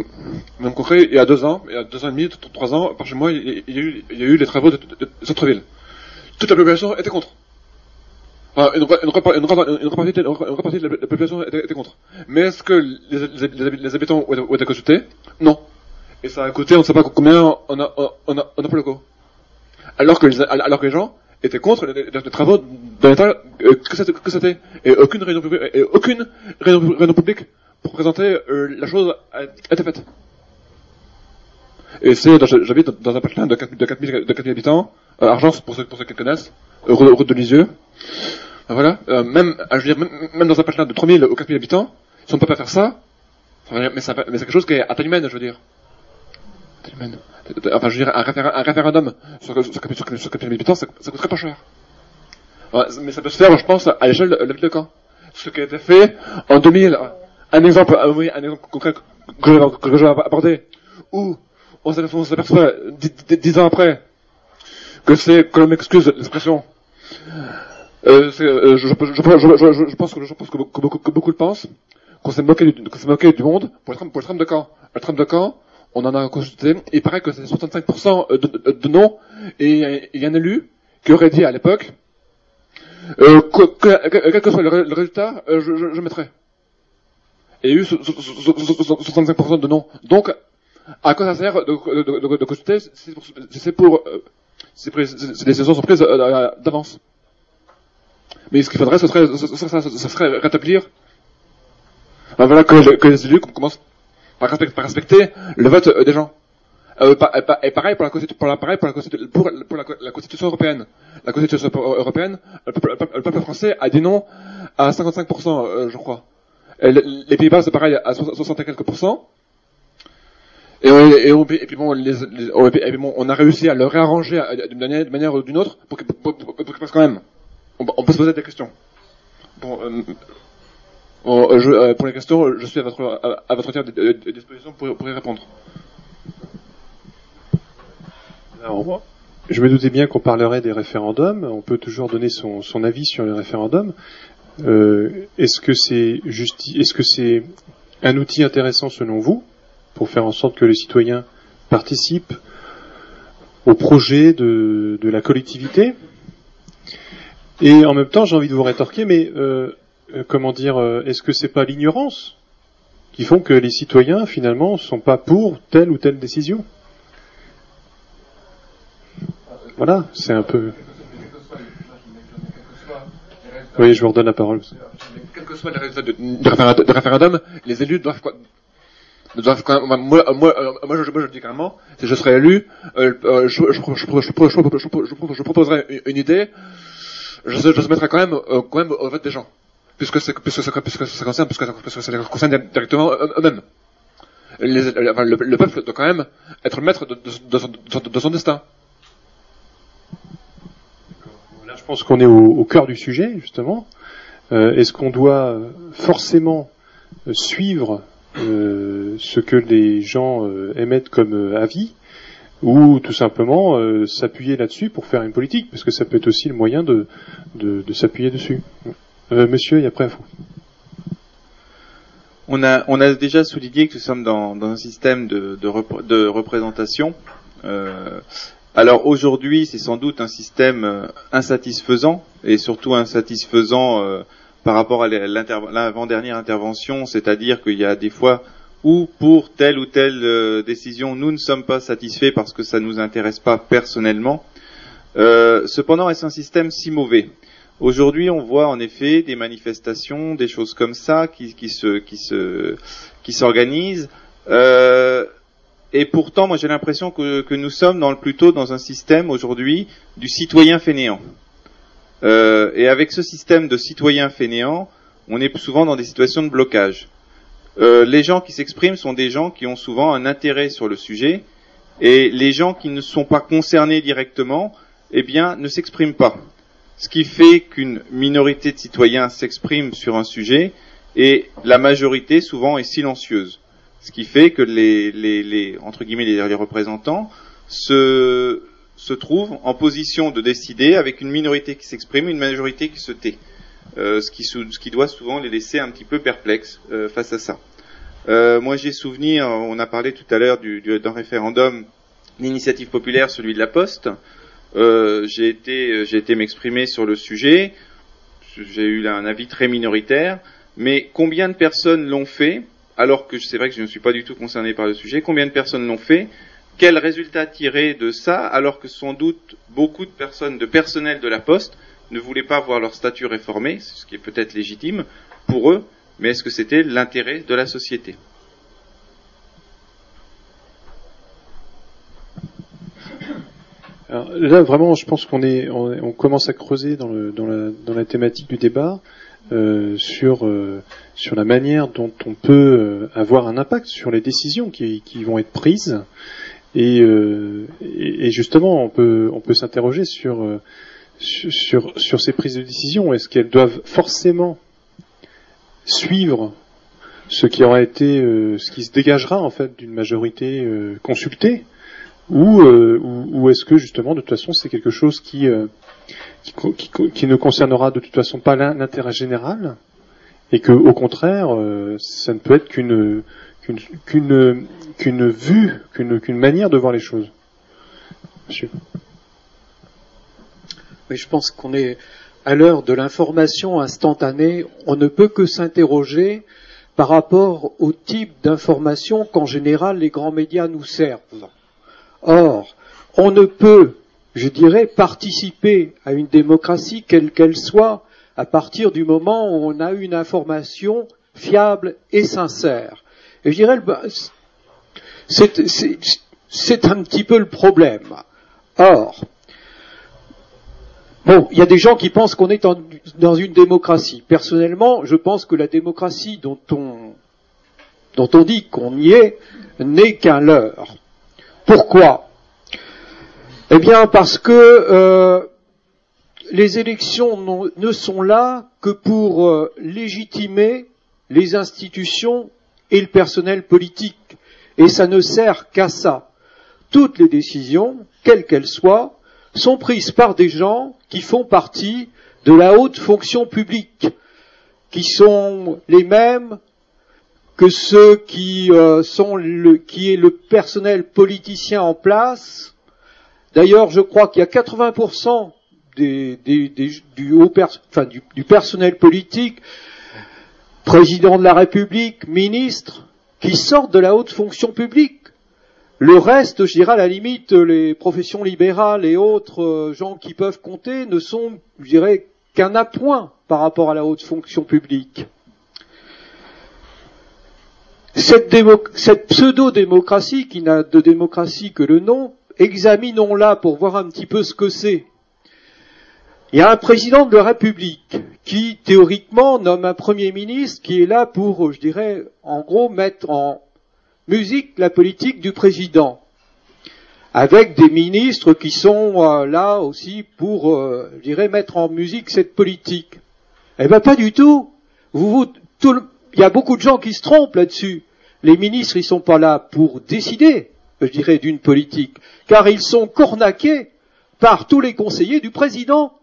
S8: même concret, il y a deux ans, il y a deux ans et demi, trois ans, par chez moi, il, y a eu, il y a eu les travaux de, de, de centre-ville. Toute la population était contre. Enfin, une, une, une, repartie, de la population était, était contre. Mais est-ce que les, les, les habitants ont été consultés? Non et ça a coûté on ne sait pas combien on a, on a, on a locaux. Alors que les, alors que les gens étaient contre les, travaux de l'État euh, que c'était. Et aucune réunion publique, et aucune réunion, réunion publique pour présenter euh, la chose a, été faite. Et c'est, j'habite dans un patelin de 4000, de 4000, de 4000 habitants, euh, Argence pour ceux, pour ceux qui connaissent, route de Lisieux. Voilà, même, je veux dire, même, même dans un patelin de 3000 ou 4000 habitants, si on ne peut pas faire ça, mais c'est quelque chose qui est à taille humaine, je veux dire. Enfin, je dirais, un, un référendum sur, sur, sur, sur, habitants, ça, coûterait pas cher. Mais ça peut se faire, je pense, à l'échelle de la ville de Caen. Ce qui a été fait en 2000. Un exemple, oui, un exemple concret que, que je vais aborder, où on s'aperçoit dix ans après que c'est, que l'on m'excuse l'expression, euh, euh, je, pense que que beaucoup, que le pensent, qu'on s'est moqué du, monde pour le tram, pour le tram de Caen. Le tram de Caen, on en a consulté, il paraît que c'est 65% de, de, de, non, et il y a un élu qui aurait dit à l'époque, euh, que, que, quel que soit le, résultat, euh, je, je, je, mettrai. Et il y a eu 65% de non. Donc, à quoi ça sert de, de, de consulter C'est pour, c'est pour, euh, ces, prises- ces décisions sont prises euh, d'avance? Mais ce qu'il faudrait, ce serait, ce ce serait rétablir ben voilà, que les élus commencent par respecter, respecter le vote euh, des gens. Euh, pa- et pa- et pareil pour la, Constitution européenne. La Constitution européenne, le peuple, le peuple- le peuple français a dit non à 55%, euh, je crois. Les Pays-Bas, c'est pareil, à 60 et quelques pourcents. Et, puis bon, on a réussi à le réarranger d'une manière, ou d'une autre pour qu'il passe quand même. On, peut se poser des questions. Euh, euh, je, euh, pour les questions, je suis à votre, à, votre euh, disposition pour, pour y répondre.
S1: Alors, je me doutais bien qu'on parlerait des référendums. On peut toujours donner son, son avis sur les référendums. Euh, est-ce que c'est justi- est-ce que c'est un outil intéressant selon vous pour faire en sorte que les citoyens participent au projet de, de la collectivité? Et en même temps, j'ai envie de vous rétorquer, mais euh, euh, comment dire, est-ce que c'est pas l'ignorance qui font que les citoyens finalement ne sont pas pour telle ou telle décision Voilà, c'est un peu. Oui, je vous redonne la parole.
S8: Quel que soit le résultat du référendum, les élus doivent quoi moi, moi, moi, je, dis carrément, si je serais élu, je, je, proposerais une idée, je, je mettrais quand même au vote des gens. Puisque ça ça- concerne directement eux- eux-mêmes. Le, enfin, le, le peuple doit quand même être maître de, son, de, de son destin.
S1: Là, je pense qu'on est au, cœur du sujet, justement. Euh, Est-ce qu'on doit forcément euh, suivre euh, ce que les gens euh, émettent comme euh, avis ou tout simplement euh, s'appuyer là-dessus pour faire une politique, parce que ça peut être aussi le moyen de s'appuyer dessus? Euh, monsieur, et après vous.
S9: On a, on a déjà souligné que nous sommes dans, un système de, de, repr- de représentation. Euh, alors aujourd'hui, c'est sans doute un système euh, insatisfaisant et surtout insatisfaisant euh, par rapport à l'avant-dernière intervention, c'est-à-dire qu'il y a des fois où pour telle ou telle décision, nous ne sommes pas satisfaits parce que ça ne nous intéresse pas personnellement. Cependant, est-ce un système si mauvais? Aujourd'hui, on voit en effet des manifestations, des choses comme ça qui, se, qui se, qui s'organisent. Euh, et pourtant, moi, j'ai l'impression que, que nous sommes dans plutôt dans un système aujourd'hui du citoyen fainéant. Euh, et avec ce système de citoyen fainéant, on est souvent dans des situations de blocage. Euh, les gens qui s'expriment sont des gens qui ont souvent un intérêt sur le sujet, et les gens qui ne sont pas concernés directement, eh bien, ne s'expriment pas ce qui fait qu'une minorité de citoyens s'exprime sur un sujet et la majorité souvent est silencieuse. Ce qui fait que les, les, les entre guillemets les, représentants se, se trouvent en position de décider avec une minorité qui s'exprime, une majorité qui se tait, euh, ce, qui, ce qui doit souvent les laisser un petit peu perplexes euh, face à ça. Euh, moi j'ai souvenir, on a parlé tout à l'heure du- du- d'un référendum d'initiative populaire, celui de la Poste. Euh, j'ai été, j'ai été m'exprimer sur le sujet. J'ai eu un avis très minoritaire. Mais combien de personnes l'ont fait Alors que c'est vrai que je ne suis pas du tout concerné par le sujet. Combien de personnes l'ont fait Quel résultat tirer de ça Alors que sans doute beaucoup de personnes, de personnel de la Poste, ne voulaient pas voir leur statut réformé, ce qui est peut-être légitime pour eux. Mais est-ce que c'était l'intérêt de la société?
S1: Alors, là, vraiment, je pense qu'on est, on, on commence à creuser dans, le, dans, la, dans la thématique du débat euh, sur euh, sur la manière dont on peut euh, avoir un impact sur les décisions qui, qui vont être prises. Et, euh, et, justement, on peut on peut s'interroger sur, euh, sur sur ces prises de décision. Est-ce qu'elles doivent forcément suivre ce qui aura été, ce qui se dégagera en fait d'une majorité consultée? Ou, euh, ou, ou est-ce que justement de toute façon c'est quelque chose qui, euh, qui, qui qui ne concernera de toute façon pas l'in- l'intérêt général et que au contraire euh, ça ne peut être qu'une qu'une qu'une vue qu'une qu'une manière de voir les choses. Monsieur.
S2: Je pense qu'on est à l'heure de l'information instantanée. On ne peut que s'interroger par rapport au type d'information qu'en général les grands médias nous servent. Or, on ne peut je dirais, participer à une démocratie, quelle qu'elle soit, à partir du moment où on a une information fiable et sincère. Et je dirais, c'est un petit peu le problème. Or, bon, il y a des gens qui pensent qu'on est dans une démocratie. Personnellement, je pense que la démocratie dont on, dont on dit qu'on y est n'est qu'un leurre. Pourquoi? Eh bien, parce que euh, les élections ne sont là que pour euh, légitimer les institutions et le personnel politique. Et ça ne sert qu'à ça. Toutes les décisions, quelles qu'elles soient, sont prises par des gens qui font partie de la haute fonction publique, qui sont les mêmes que ceux qui euh, sont le, qui est le personnel politicien en place. D'ailleurs, je crois qu'il y a 80% des, du, haut enfin, du personnel politique président de la République, ministre, qui sortent de la haute fonction publique. Le reste, je dirais à la limite, les professions libérales et autres euh, gens qui peuvent compter ne sont, je dirais, qu'un appoint par rapport à la haute fonction publique. Cette, pseudo-démocratie, qui n'a de démocratie que le nom, examinons-la pour voir un petit peu ce que c'est. Il y a un président de la République qui, théoriquement, nomme un Premier ministre qui est là pour, je dirais, en gros, mettre en musique la politique du président, avec des ministres qui sont euh, là aussi pour, euh, je dirais, mettre en musique cette politique. Eh bien, pas du tout. Vous, tout il y a beaucoup de gens qui se trompent là-dessus. Les ministres, ils sont pas là pour décider, je dirais, d'une politique, car ils sont cornaqués par tous les conseillers du président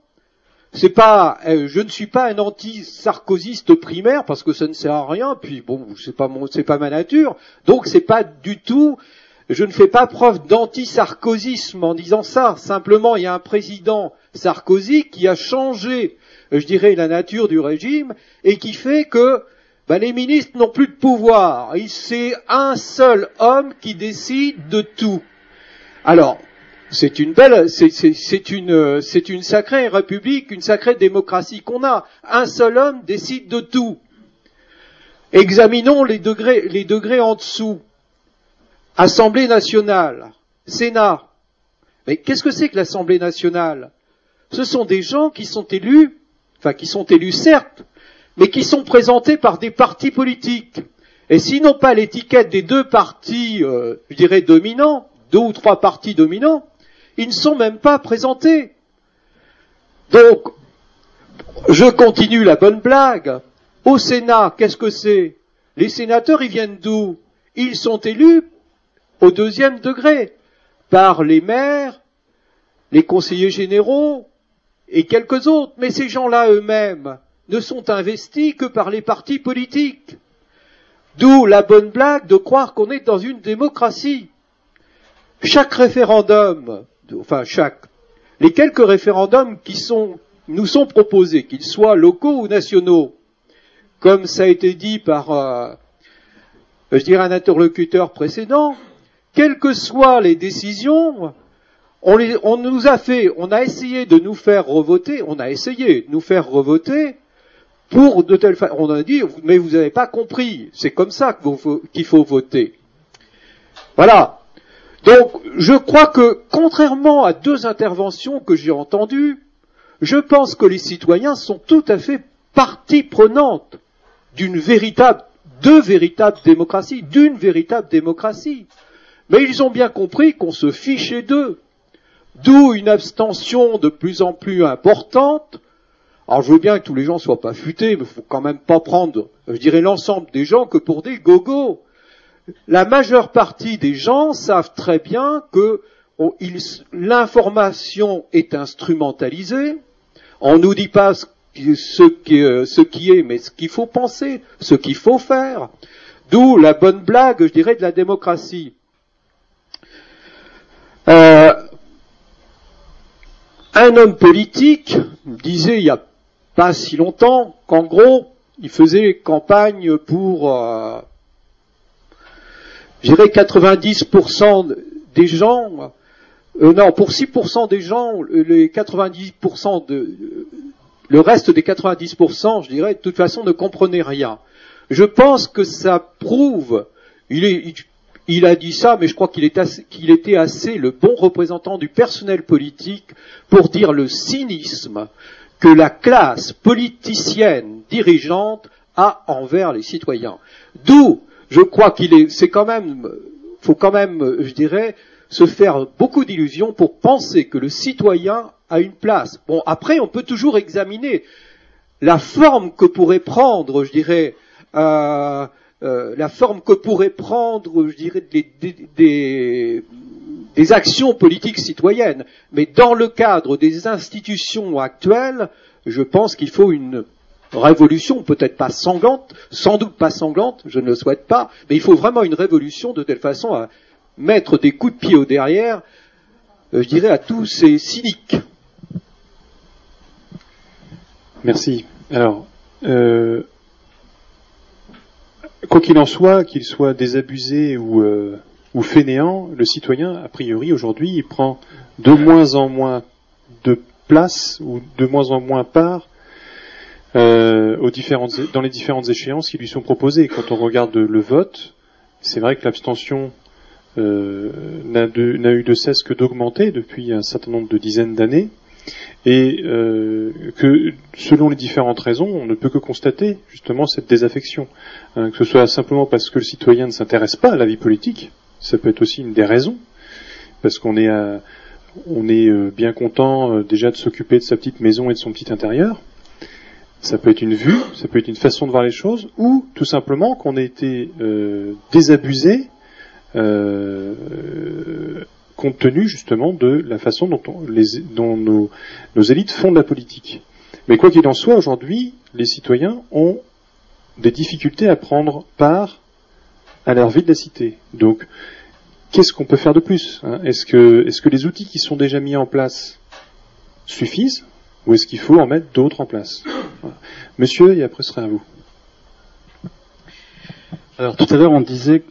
S2: c'est pas, euh, je ne suis pas un anti-sarkoziste primaire parce que ça ne sert à rien. Puis bon, c'est pas mon, c'est pas ma nature. Donc c'est pas du tout. Je ne fais pas preuve d'anti-sarkozisme en disant ça. Simplement, il y a un président Sarkozy qui a changé, je dirais, la nature du régime et qui fait que ben, les ministres n'ont plus de pouvoir. C'est un seul homme qui décide de tout. Alors, c'est une belle, c'est une, c'est une sacrée république, une sacrée démocratie qu'on a. Un seul homme décide de tout. Examinons les degrés, les degrés en dessous. Assemblée nationale, Sénat. Mais qu'est-ce que c'est que l'Assemblée nationale? Ce sont des gens qui sont élus, enfin qui sont élus certes, mais qui sont présentés par des partis politiques. Et s'ils n'ont pas l'étiquette des deux partis, euh, je dirais, dominants, deux ou trois partis dominants, ils ne sont même pas présentés. Donc, je continue la bonne blague. Au Sénat, qu'est-ce que c'est? Les sénateurs, ils viennent d'où? Ils sont élus au deuxième degré par les maires, les conseillers généraux et quelques autres. Mais ces gens-là eux-mêmes ne sont investis que par les partis politiques. D'où la bonne blague de croire qu'on est dans une démocratie. Chaque référendum enfin chaque, les quelques référendums qui nous sont proposés, qu'ils soient locaux ou nationaux, comme ça a été dit par, euh, je dirais, un interlocuteur précédent, quelles que soient les décisions, on, on, nous a fait, on a essayé de nous faire revoter, on a essayé de nous faire revoter pour de telle façon, on a dit, mais vous n'avez pas compris, c'est comme ça qu'il faut voter. Voilà. Donc, je crois que, contrairement à deux interventions que j'ai entendues, je pense que les citoyens sont tout à fait partie prenante d'une véritable, de véritables démocraties, d'une véritable démocratie. Mais ils ont bien compris qu'on se fichait d'eux. D'où une abstention de plus en plus importante. Alors je veux bien que tous les gens soient pas futés, mais il faut quand même pas prendre, je dirais, l'ensemble des gens que pour des gogos la majeure partie des gens savent très bien que l'information est instrumentalisée. On nous dit pas ce qui, euh, ce qui est, mais ce qu'il faut penser, ce qu'il faut faire. D'où la bonne blague, je dirais, de la démocratie. Euh, un homme politique disait il n'y a pas si longtemps qu'en gros, il faisait campagne pour euh, je dirais 90% des gens Euh, non, pour 6% des gens, les 90% de, le reste des 90%, je dirais, de toute façon, ne comprenaient rien. Je pense que ça prouve, il, est, il, a dit ça, mais je crois qu'il était assez le bon représentant du personnel politique pour dire le cynisme que la classe politicienne dirigeante a envers les citoyens. D'où, je crois qu'il est, c'est quand même, faut quand même, je dirais, se faire beaucoup d'illusions pour penser que le citoyen a une place. Bon, après, on peut toujours examiner la forme que pourrait prendre, je dirais, euh, euh, la forme que pourrait prendre, je dirais, des, des, actions politiques citoyennes. Mais dans le cadre des institutions actuelles, je pense qu'il faut une révolution, peut-être pas sanglante, sans doute pas sanglante, je ne le souhaite pas, mais il faut vraiment une révolution de telle façon à mettre des coups de pied au derrière, euh, je dirais, à tous ces cyniques.
S1: Merci. Alors, euh, quoi qu'il en soit, qu'il soit désabusé ou, euh, ou fainéant, le citoyen, a priori, aujourd'hui, il prend de moins en moins de place ou de moins en moins part euh, aux différentes, dans les différentes échéances qui lui sont proposées. Quand on regarde le vote, c'est vrai que l'abstention euh, n'a eu de cesse que d'augmenter depuis un certain nombre de dizaines d'années, et euh, que selon les différentes raisons, on ne peut que constater justement cette désaffection, hein, que ce soit simplement parce que le citoyen ne s'intéresse pas à la vie politique, ça peut être aussi une des raisons, parce qu'on est, on est euh, bien content euh, déjà de s'occuper de sa petite maison et de son petit intérieur. Ça peut être une vue, ça peut être une façon de voir les choses, ou tout simplement qu'on ait été désabusé euh, compte tenu justement de la façon dont, nos, élites font de la politique. Mais quoi qu'il en soit, aujourd'hui, les citoyens ont des difficultés à prendre part à leur vie de la cité. Donc, qu'est-ce qu'on peut faire de plus hein? Est-ce que, les outils qui sont déjà mis en place suffisent ou est-ce qu'il faut en mettre d'autres en place? Monsieur, et après ce sera à vous.
S10: Alors tout à l'heure on disait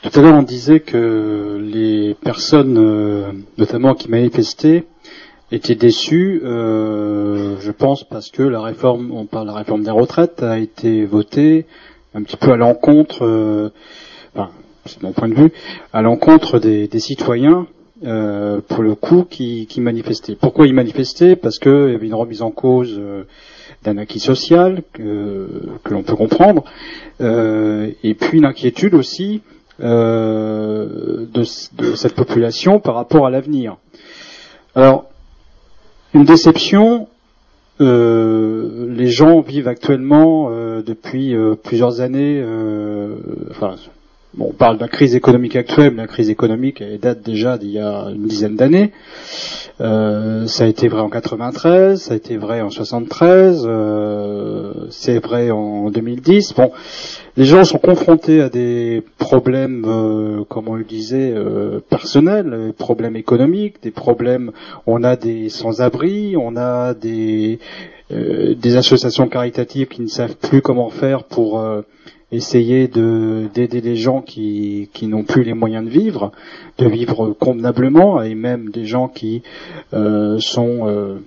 S10: tout à l'heure, on disait que les personnes, euh, notamment qui manifestaient, étaient déçues. Euh, je pense parce que la réforme, on parle la réforme des retraites, a été votée un petit peu à l'encontre, euh, c'est mon point de vue, à l'encontre des, citoyens. pour le coup, qui, manifestaient. Pourquoi ils manifestaient? Parce qu'il y avait une remise en cause d'un acquis social que, l'on peut comprendre, et puis une inquiétude aussi euh, de, cette population par rapport à l'avenir. Alors, une déception, euh, les gens vivent actuellement euh, depuis plusieurs années, on parle de la crise économique actuelle, mais la crise économique elle date déjà d'il y a une dizaine d'années. ça a été vrai en 93, ça a été vrai en 73, c'est vrai en 2010. Bon, les gens sont confrontés à des problèmes, euh, comme on le disait, euh, personnels, des problèmes économiques, des problèmes. On a des sans-abri, on a euh, des associations caritatives qui ne savent plus comment faire pour essayer de d'aider les gens qui qui n'ont plus les moyens de vivre, de vivre convenablement, et même des gens qui sont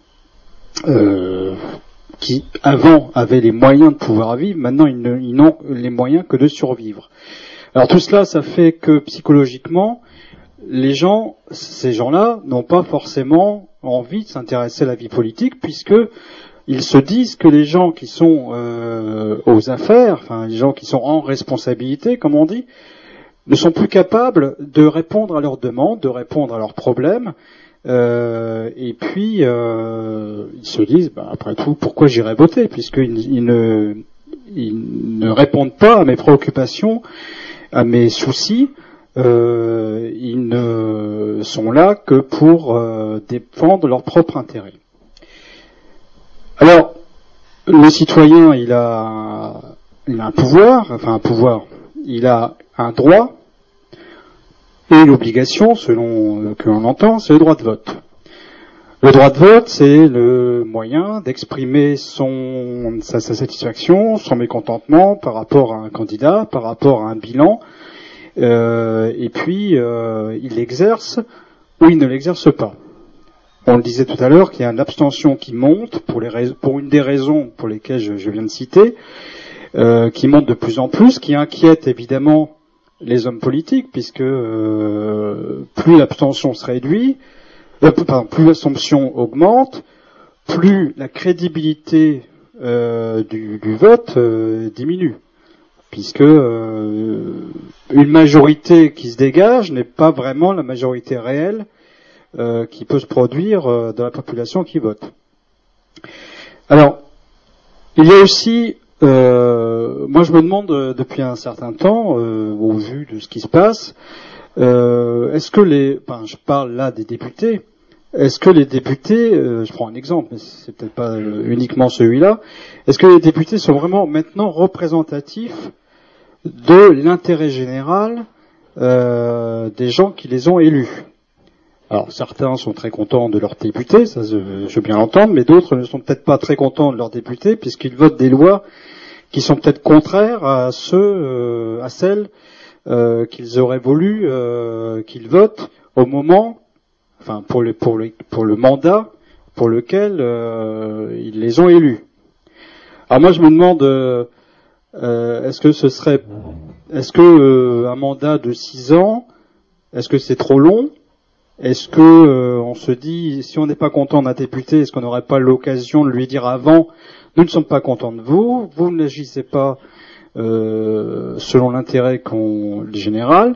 S10: qui avant avaient les moyens de pouvoir vivre, maintenant ils n'ont les moyens que de survivre. Alors tout cela, ça fait que psychologiquement, les gens, ces gens-là, n'ont pas forcément envie de s'intéresser à la vie politique, puisque ils se disent que les gens qui sont euh, aux affaires, enfin les gens qui sont en responsabilité, comme on dit, ne sont plus capables de répondre à leurs demandes, de répondre à leurs problèmes, euh, et puis euh, ils se disent, bah, après tout, pourquoi j'irai voter puisqu'ils ils ne, répondent pas à mes préoccupations, à mes soucis. Ils ne sont là que pour défendre leur propre intérêt. Alors, le citoyen, il a, il un pouvoir, enfin un pouvoir, il a un droit, et l'obligation, selon euh, que l'on entend, c'est le droit de vote. Le droit de vote, c'est le moyen d'exprimer sa, satisfaction, son mécontentement par rapport à un candidat, par rapport à un bilan, euh, et puis euh, il l'exerce ou ils ne l'exercent pas. On le disait tout à l'heure qu'il y a une abstention qui monte pour, une des raisons pour lesquelles je, viens de citer, euh, qui monte de plus en plus, qui inquiète évidemment les hommes politiques, puisque euh, plus l'abstention se réduit, euh, pardon, plus l'abstention augmente, plus la crédibilité du, vote diminue, puisque une majorité qui se dégage n'est pas vraiment la majorité réelle euh, qui peut se produire euh, dans la population qui vote. Alors, il y a aussi, euh, moi je me demande depuis un certain temps, au vu de ce qui se passe, est-ce que les, enfin, je parle là des députés, est-ce que les députés, je prends un exemple, mais c'est peut-être pas uniquement celui-là, est-ce que les députés sont vraiment maintenant représentatifs de l'intérêt général des gens qui les ont élus? Alors certains sont très contents de leurs députés, ça je, veux bien l'entendre, mais d'autres ne sont peut-être pas très contents de leurs députés puisqu'ils votent des lois qui sont peut-être contraires à ceux, euh, à celles euh, qu'ils auraient voulu euh, qu'ils votent au moment, enfin pour le pour le pour le mandat pour lequel ils les ont élus. Alors moi je me demande est-ce que ce serait est-ce que un mandat de six ans est-ce que c'est trop long est-ce que euh, on se dit, si on n'est pas content d'un député, est-ce qu'on n'aurait pas l'occasion de lui dire avant, nous ne sommes pas contents de vous, vous n'agissez pas euh, selon l'intérêt qu'on général.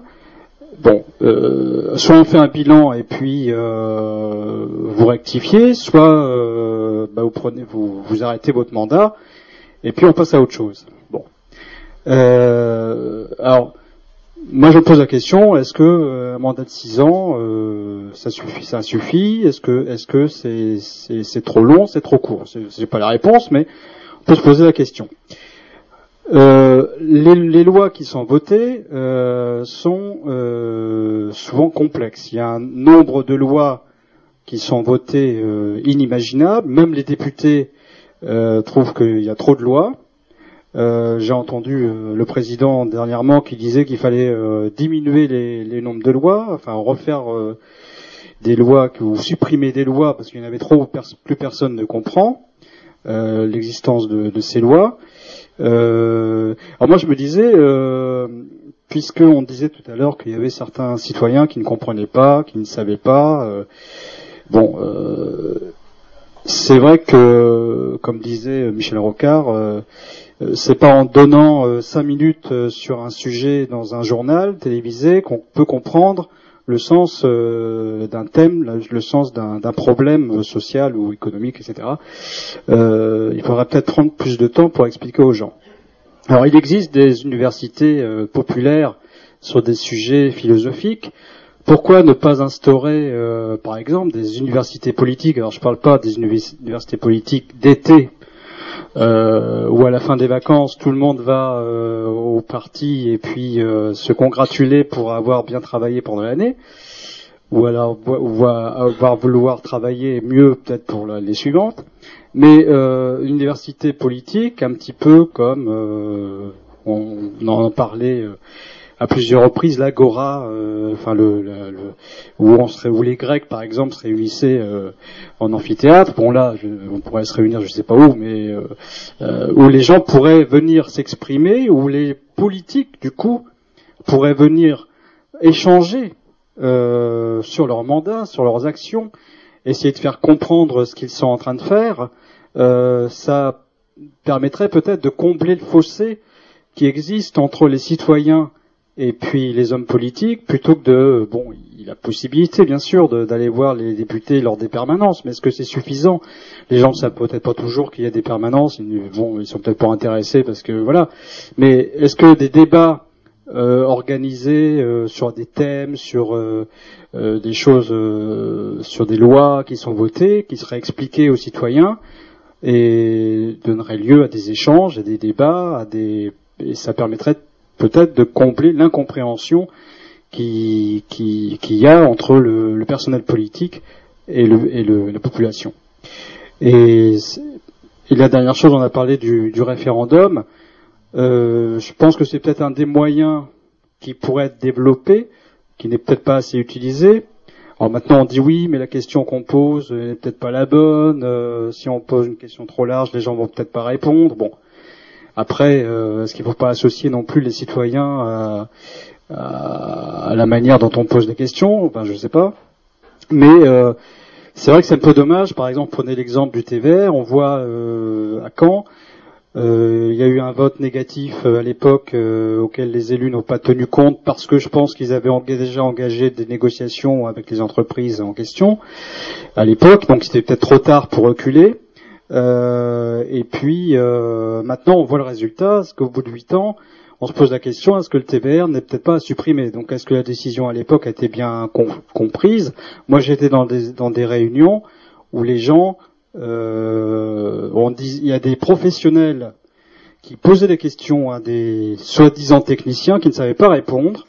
S10: Bon, euh, soit on fait un bilan et puis vous rectifiez, soit bah, vous prenez, vous, vous arrêtez votre mandat et puis on passe à autre chose. Bon, alors moi, je pose la question est-ce que euh, un mandat de six ans, euh, ça suffit Ça suffit? Est-ce que, est-ce que c'est, c'est, trop long C'est trop court? C'est pas la réponse, mais on peut se poser la question. Euh, les, les, lois qui sont votées sont souvent complexes. Il y a un nombre de lois qui sont votées inimaginables. Même les députés trouvent qu'il y a trop de lois. Euh, j'ai entendu euh, le président dernièrement qui disait qu'il fallait euh, diminuer les, les, nombres de lois, enfin refaire des lois ou supprimer des lois parce qu'il y en avait trop, plus personne ne comprend l'existence de, de, ces lois. alors moi je me disais, puisqu'on disait tout à l'heure qu'il y avait certains citoyens qui ne comprenaient pas, qui ne savaient pas, bon, c'est vrai que, comme disait Michel Rocard, euh, c'est pas en donnant euh, cinq minutes euh, sur un sujet dans un journal télévisé qu'on peut comprendre le sens d'un thème, le sens d'un problème social ou économique, etc. il faudra peut-être prendre plus de temps pour expliquer aux gens. Alors il existe des universités populaires sur des sujets philosophiques. Pourquoi ne pas instaurer, par exemple, des universités politiques? Alors je ne parle pas des universités politiques d'été euh, où à la fin des vacances tout le monde va euh, au parti et puis euh, se congratuler pour avoir bien travaillé pendant l'année, ou alors va vouloir travailler mieux peut-être pour les suivantes, mais euh, université politique un petit peu comme on en parlait à plusieurs reprises l'agora, euh, enfin le, le, où on où les Grecs par exemple se réunissaient euh, en amphithéâtre. Bon là, on pourrait se réunir, je sais pas où, mais euh, où les gens pourraient venir s'exprimer, où les politiques du coup pourraient venir échanger sur leur mandat, sur leurs actions, essayer de faire comprendre ce qu'ils sont en train de faire. ça permettrait peut-être de combler le fossé qui existe entre les citoyens et puis les hommes politiques, plutôt que de, bon, il a possibilité bien sûr d'aller voir les députés lors des permanences, mais est-ce que c'est suffisant? Les gens ne savent peut-être pas toujours qu'il y a des permanences, ils, bon, ils sont peut-être pas intéressés parce que voilà. Mais est-ce que des débats euh, organisés euh, sur des thèmes, sur euh, des choses, sur des lois qui sont votées, qui seraient expliquées aux citoyens et donneraient lieu à des échanges, à des débats, à des et ça permettrait peut-être de combler l'incompréhension qui, qui, y a entre le, personnel politique et, le, et le, la population. Et, la dernière chose, on a parlé du, du référendum. Euh, je pense que c'est peut-être un des moyens qui pourrait être développé, qui n'est peut-être pas assez utilisé. Alors maintenant on dit oui, mais la question qu'on pose n'est peut-être pas la bonne. euh, si on pose une question trop large, les gens vont peut-être pas répondre. Bon, après, euh, est-ce qu'il ne faut pas associer non plus les citoyens à, à- la manière dont on pose les questions? Enfin, je sais pas. Mais euh, c'est vrai que c'est un peu dommage. Par exemple, prenez l'exemple du TVR. On voit euh, à Caen, euh, il y a eu un vote négatif euh, à l'époque euh, auquel les élus n'ont pas tenu compte parce que je pense qu'ils avaient déjà engagé des négociations avec les entreprises en question à l'époque. Donc c'était peut-être trop tard pour reculer. Euh, et puis euh, maintenant, on voit le résultat, c'est qu'au bout de huit ans, on se pose la question est-ce que le TVR n'est peut-être pas à supprimer Donc, est-ce que la décision à l'époque a été bien com- comprise? Moi, j'étais dans des dans des réunions où les gens, euh, on dit, il y a des professionnels qui posaient des questions à des soi-disant techniciens qui ne savaient pas répondre.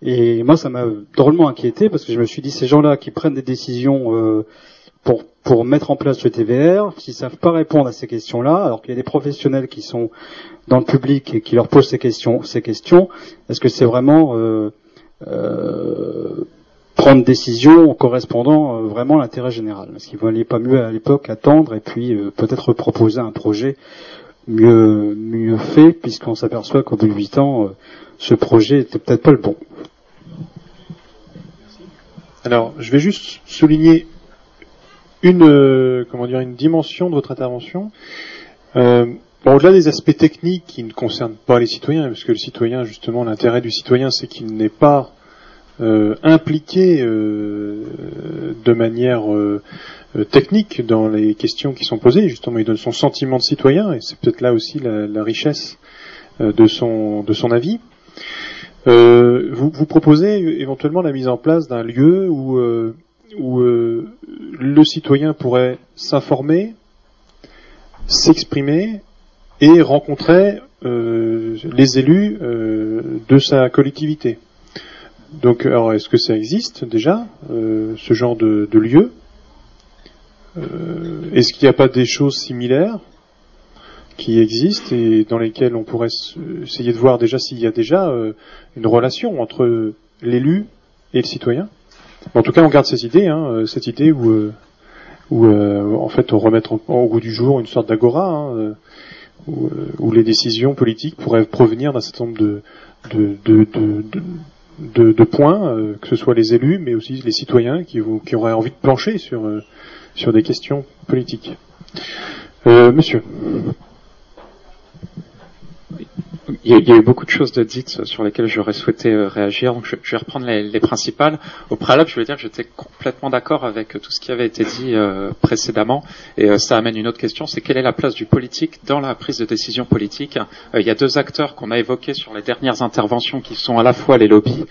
S10: Et moi, ça m'a drôlement inquiété parce que je me suis dit, ces gens-là qui prennent des décisions euh, pour, pour mettre en place le TVR, s'ils savent pas répondre à ces questions-là, alors qu'il y a des professionnels qui sont dans le public et qui leur posent ces questions, ces questions, est-ce que c'est vraiment euh, euh, prendre décision en correspondant euh, vraiment à l'intérêt général? Est-ce qu'il valait pas mieux à l'époque attendre et puis euh, peut-être proposer un projet mieux mieux fait, puisqu'on s'aperçoit qu'au bout de huit ans, euh, ce projet était peut-être pas le bon.
S1: Alors, je vais juste souligner une, euh, comment dire, une dimension de votre intervention. Euh, bon, au-delà des aspects techniques qui ne concernent pas les citoyens, parce que le citoyen, justement, l'intérêt du citoyen, c'est qu'il n'est pas euh, impliqué euh, de manière euh, technique dans les questions qui sont posées. Justement, il donne son sentiment de citoyen, et c'est peut-être là aussi la, richesse de son de son avis. Euh, vous, vous proposez éventuellement la mise en place d'un lieu où, euh, où euh, le citoyen pourrait s'informer, s'exprimer et rencontrer euh, les élus euh, de sa collectivité. Donc, alors, est-ce que ça existe déjà, euh, ce genre de, de lieu? Euh, Est-ce qu'il n'y a pas des choses similaires qui existent et dans lesquelles on pourrait essayer de voir déjà s'il y a déjà euh, une relation entre l'élu et le citoyen? En tout cas, on garde cette idée, hein, euh, cette idée où, euh, euh, en fait, on remet au goût du jour une sorte d'agora, hein, où, les décisions politiques pourraient provenir d'un certain nombre de, points, que ce soit les élus, mais aussi les citoyens qui, auraient envie de plancher sur, des questions politiques. Monsieur.
S11: Il y, a, eu beaucoup de choses dites sur lesquelles j'aurais souhaité euh, réagir, donc je, vais reprendre les, les principales. Au préalable, je voulais dire que j'étais complètement d'accord avec tout ce qui avait été dit euh, précédemment, et euh, ça amène une autre question, c'est quelle est la place du politique dans la prise de décision politique? Il y a deux acteurs qu'on a évoqués sur les dernières interventions, qui sont à la fois les lobbies,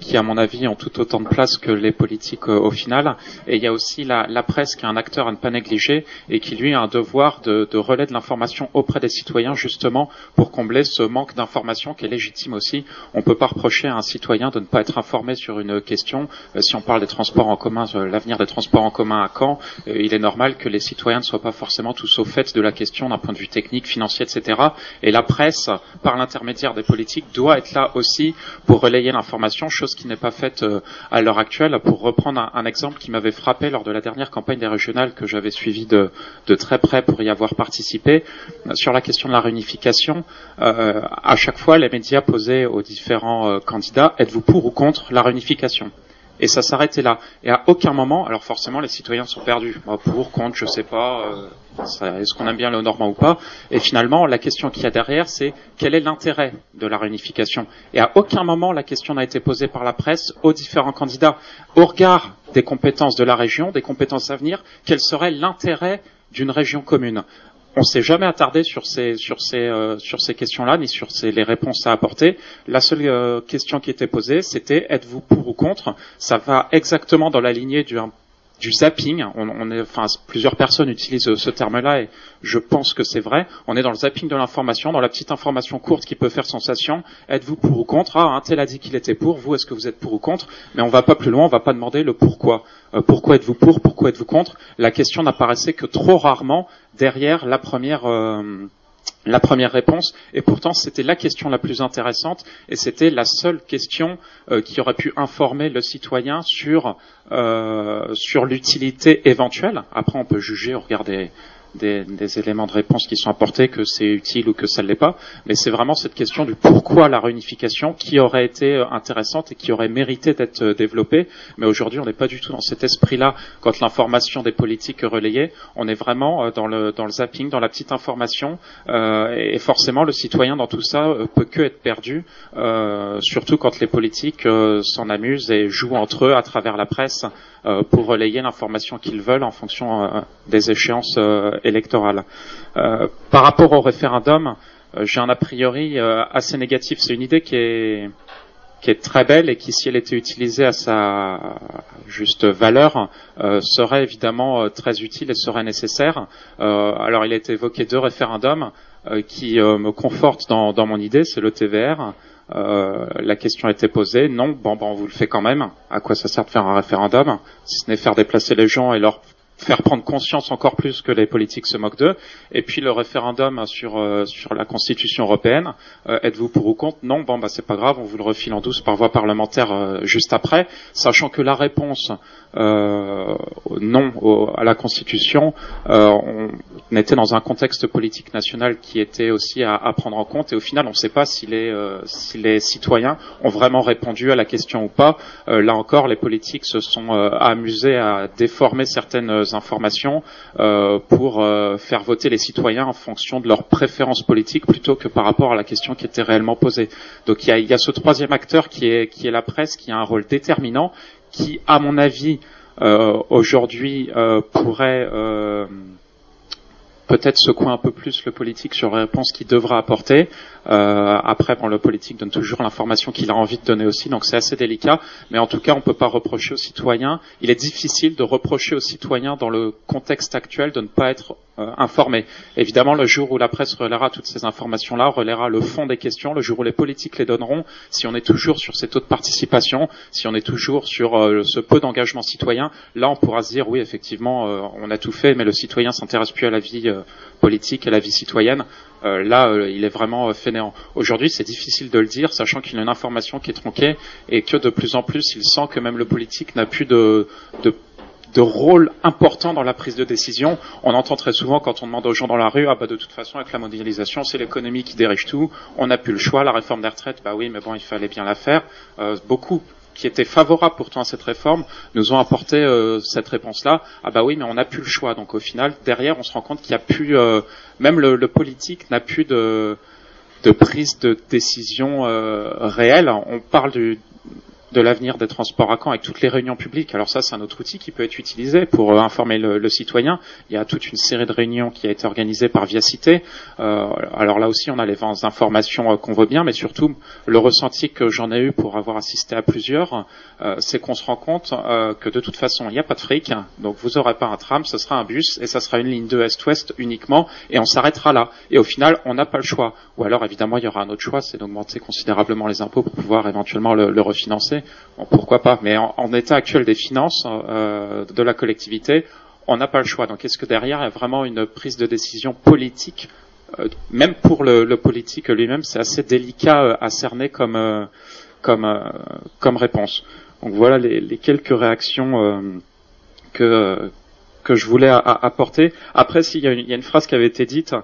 S11: qui à mon avis ont tout autant de place que les politiques au final, et il y a aussi la, presse qui est un acteur à ne pas négliger, et qui lui a un devoir de, de relais de l'information auprès des citoyens, justement pour combler ce manque d'information qui est légitime aussi. On ne peut pas reprocher à un citoyen de ne pas être informé sur une question. Euh, si on parle des transports en commun, euh, l'avenir des transports en commun à Caen, euh, il est normal que les citoyens ne soient pas forcément tous au fait de la question d'un point de vue technique, financier, etc. Et la presse, par l'intermédiaire des politiques, doit être là aussi pour relayer l'information, chose qui n'est pas faite à l'heure actuelle. Pour reprendre un, exemple qui m'avait frappé lors de la dernière campagne des régionales que j'avais suivi de, très près pour y avoir participé, sur la question de la réunification, à chaque fois, les médias posaient aux différents euh, candidats êtes-vous pour ou contre la réunification? Et ça s'arrêtait là. Et à aucun moment, alors forcément, les citoyens sont perdus. Bah, pour, contre, je sais pas, euh, est-ce qu'on aime bien le Normand ou pas? Et finalement, la question qu'il y a derrière, c'est quel est l'intérêt de la réunification? Et à aucun moment, la question n'a été posée par la presse aux différents candidats. Au regard des compétences de la région, des compétences à venir, quel serait l'intérêt d'une région commune? On s'est jamais attardé euh, sur ces questions-là ni sur ces, les réponses à apporter. La seule euh, question qui était posée, c'était êtes-vous pour ou contre? Ça va exactement dans la lignée du du zapping. On, on enfin, plusieurs personnes utilisent ce terme-là et je pense que c'est vrai. On est dans le zapping de l'information, dans la petite information courte qui peut faire sensation. Êtes-vous pour ou contre? Ah, un tel a dit qu'il était pour. Vous, est-ce que vous êtes pour ou contre? Mais on va pas plus loin. On va pas demander le pourquoi. Euh, pourquoi êtes-vous pour? Pourquoi êtes-vous contre? La question n'apparaissait que trop rarement derrière la première. Euh, la première réponse, et pourtant c'était la question la plus intéressante, et c'était la seule question euh, qui aurait pu informer le citoyen sur euh, sur l'utilité éventuelle. Après, on peut juger, regarder des, des, éléments de réponse qui sont apportés, que c'est utile ou que ça ne l'est pas, mais c'est vraiment cette question du pourquoi la réunification qui aurait été euh, intéressante et qui aurait mérité d'être euh, développée. Mais aujourd'hui, on n'est pas du tout dans cet esprit-là quand l'information des politiques est relayée. On est vraiment euh, dans le, dans le zapping, dans la petite information, euh, et forcément, le citoyen dans tout ça peut que être perdu, euh, surtout quand les politiques s'en amusent et jouent entre eux à travers la presse pour relayer l'information qu'ils veulent en fonction des échéances électorale. Euh, par rapport au référendum, euh, j'ai un a priori euh, assez négatif. C'est une idée qui est qui est très belle et qui, si elle était utilisée à sa juste valeur, serait évidemment très utile et serait nécessaire. alors, il a été évoqué deux référendums qui me confortent dans, dans mon idée. C'est le TVR. la question a été posée. Non, bon, bon, on vous le fait quand même. À quoi ça sert de faire un référendum Si ce n'est faire déplacer les gens et leur faire prendre conscience encore plus que les politiques se moquent d'eux. Et puis le référendum sur euh, sur la Constitution européenne, euh, êtes-vous pour ou contre? Non, bon bah c'est pas grave, on vous le refile en douce par voie parlementaire euh, juste après, sachant que la réponse non à la Constitution, on était dans un contexte politique national qui était aussi à, à prendre en compte. Et au final, on ne sait pas si les si les citoyens ont vraiment répondu à la question ou pas. là encore, les politiques se sont amusés à déformer certaines informations euh, pour euh, faire voter les citoyens en fonction de leurs préférences politiques plutôt que par rapport à la question qui était réellement posée. Donc il y a, y a ce troisième acteur qui est, qui est la presse, qui a un rôle déterminant, qui, à mon avis, euh, aujourd'hui pourrait peut-être secouer un peu plus le politique sur les réponses qu'il devra apporter. Euh, après, bon, le politique donne toujours l'information qu'il a envie de donner aussi, donc c'est assez délicat. Mais en tout cas, on ne peut pas reprocher aux citoyens. Il est difficile de reprocher aux citoyens dans le contexte actuel de ne pas être euh, informés. Évidemment, le jour où la presse relaiera toutes ces informations-là, relaiera le fond des questions, le jour où les politiques les donneront, si on est toujours sur ces taux de participation, si on est toujours sur euh, ce peu d'engagement citoyen, là, on pourra se dire oui, effectivement, euh, on a tout fait, mais le citoyen s'intéresse plus à la vie politique, à la vie citoyenne. Euh, là, euh, il est vraiment euh, fainéant. Aujourd'hui, c'est difficile de le dire, sachant qu'il y a une information qui est tronquée et que de plus en plus, il sent que même le politique n'a plus de, rôle important dans la prise de décision. On entend très souvent quand on demande aux gens dans la rue, ah bah de toute façon avec la mondialisation c'est l'économie qui dirige tout, on n'a plus le choix, la réforme des retraites, bah oui mais bon il fallait bien la faire. Beaucoup qui étaient favorables pourtant à cette réforme nous ont apporté euh, cette réponse-là. Ah bah oui, mais on n'a plus le choix. Donc au final, derrière, on se rend compte qu'il n'y a plus, euh, même le, politique n'a plus de, de prise de décision euh, réelle. On parle du, de l'avenir des transports à Caen avec toutes les réunions publiques. Alors ça, c'est un autre outil qui peut être utilisé pour euh, informer le, le, citoyen. Il y a toute une série de réunions qui a été organisée par Via Cité. Euh, alors là aussi, on a les informations euh, qu'on veut bien, mais surtout le ressenti que j'en ai eu pour avoir assisté à plusieurs, c'est qu'on se rend compte que de toute façon, il n'y a pas de fric. Donc vous n'aurez pas un tram, ce sera un bus et ça sera une ligne de Est-Ouest uniquement et on s'arrêtera là. Et au final, on n'a pas le choix. Ou alors, évidemment, il y aura un autre choix, c'est d'augmenter considérablement les impôts pour pouvoir éventuellement le, le refinancer pourquoi pas Mais en, état actuel des finances euh, de la collectivité, on n'a pas le choix. Donc est-ce que derrière il y a vraiment une prise de décision politique euh, Même pour le, politique lui-même, c'est assez délicat euh, à cerner comme comme réponse. Donc voilà les, quelques réactions que que je voulais apporter. Après, s'il y, a une phrase qui avait été dite,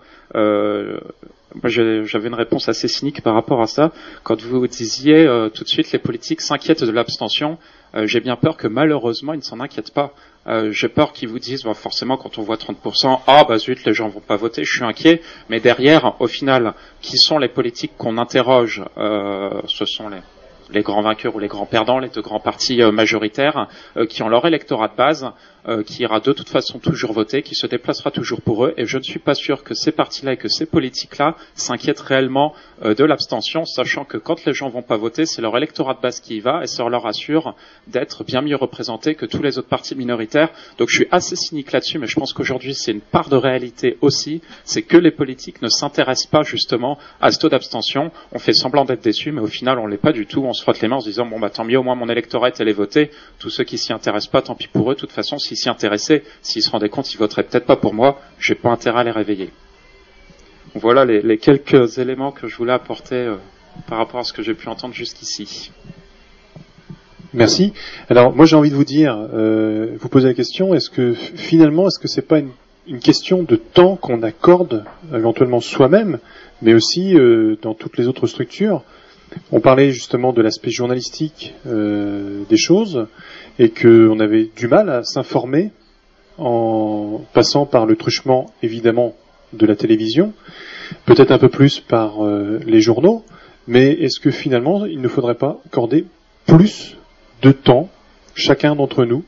S11: j'avais une réponse assez cynique par rapport à ça. Quand vous disiez euh, tout de suite les politiques s'inquiètent de l'abstention, euh, j'ai bien peur que malheureusement ils ne s'en inquiètent pas. Euh, j'ai peur qu'ils vous disent bah, forcément quand on voit 30%, ah bah zut les gens vont pas voter, je suis inquiet. Mais derrière, au final, qui sont les politiques qu'on interroge Ce sont les les grands vainqueurs ou les grands perdants, les deux grands partis majoritaires, qui ont leur électorat de base, euh, qui ira de toute façon toujours voter, qui se déplacera toujours pour eux. Et je ne suis pas sûr que ces partis-là et que ces politiques-là s'inquiètent réellement euh, de l'abstention, sachant que quand les gens vont pas voter, c'est leur électorat de base qui y va et ça leur assure d'être bien mieux représentés que tous les autres partis minoritaires. Donc je suis assez cynique là-dessus, mais je pense qu'aujourd'hui c'est une part de réalité aussi, c'est que les politiques ne s'intéressent pas justement à ce taux d'abstention. On fait semblant d'être déçus, mais au final on l'est pas du tout. On se frotte les mains en se disant bon bah tant mieux, au moins mon électorat est allé voter. Tous ceux qui s'y intéressent pas, tant pis pour eux. De toute façon, s'y intéressaient, s'ils se rendaient compte, ils voteraient peut-être pas pour moi, j'ai pas intérêt à les réveiller. voilà les, quelques éléments que je voulais apporter euh, par rapport à ce que j'ai pu entendre jusqu'ici.
S1: Merci. Alors moi j'ai envie de vous dire, euh, vous poser la question, est-ce que finalement, est-ce que c'est pas une, une, question de temps qu'on accorde éventuellement soi-même, mais aussi euh, dans toutes les autres structures On parlait justement de l'aspect journalistique euh, des choses et qu'on avait du mal à s'informer en passant par le truchement évidemment de la télévision, peut-être un peu plus par euh, les journaux, mais est-ce que finalement il ne faudrait pas accorder plus de temps, chacun d'entre nous,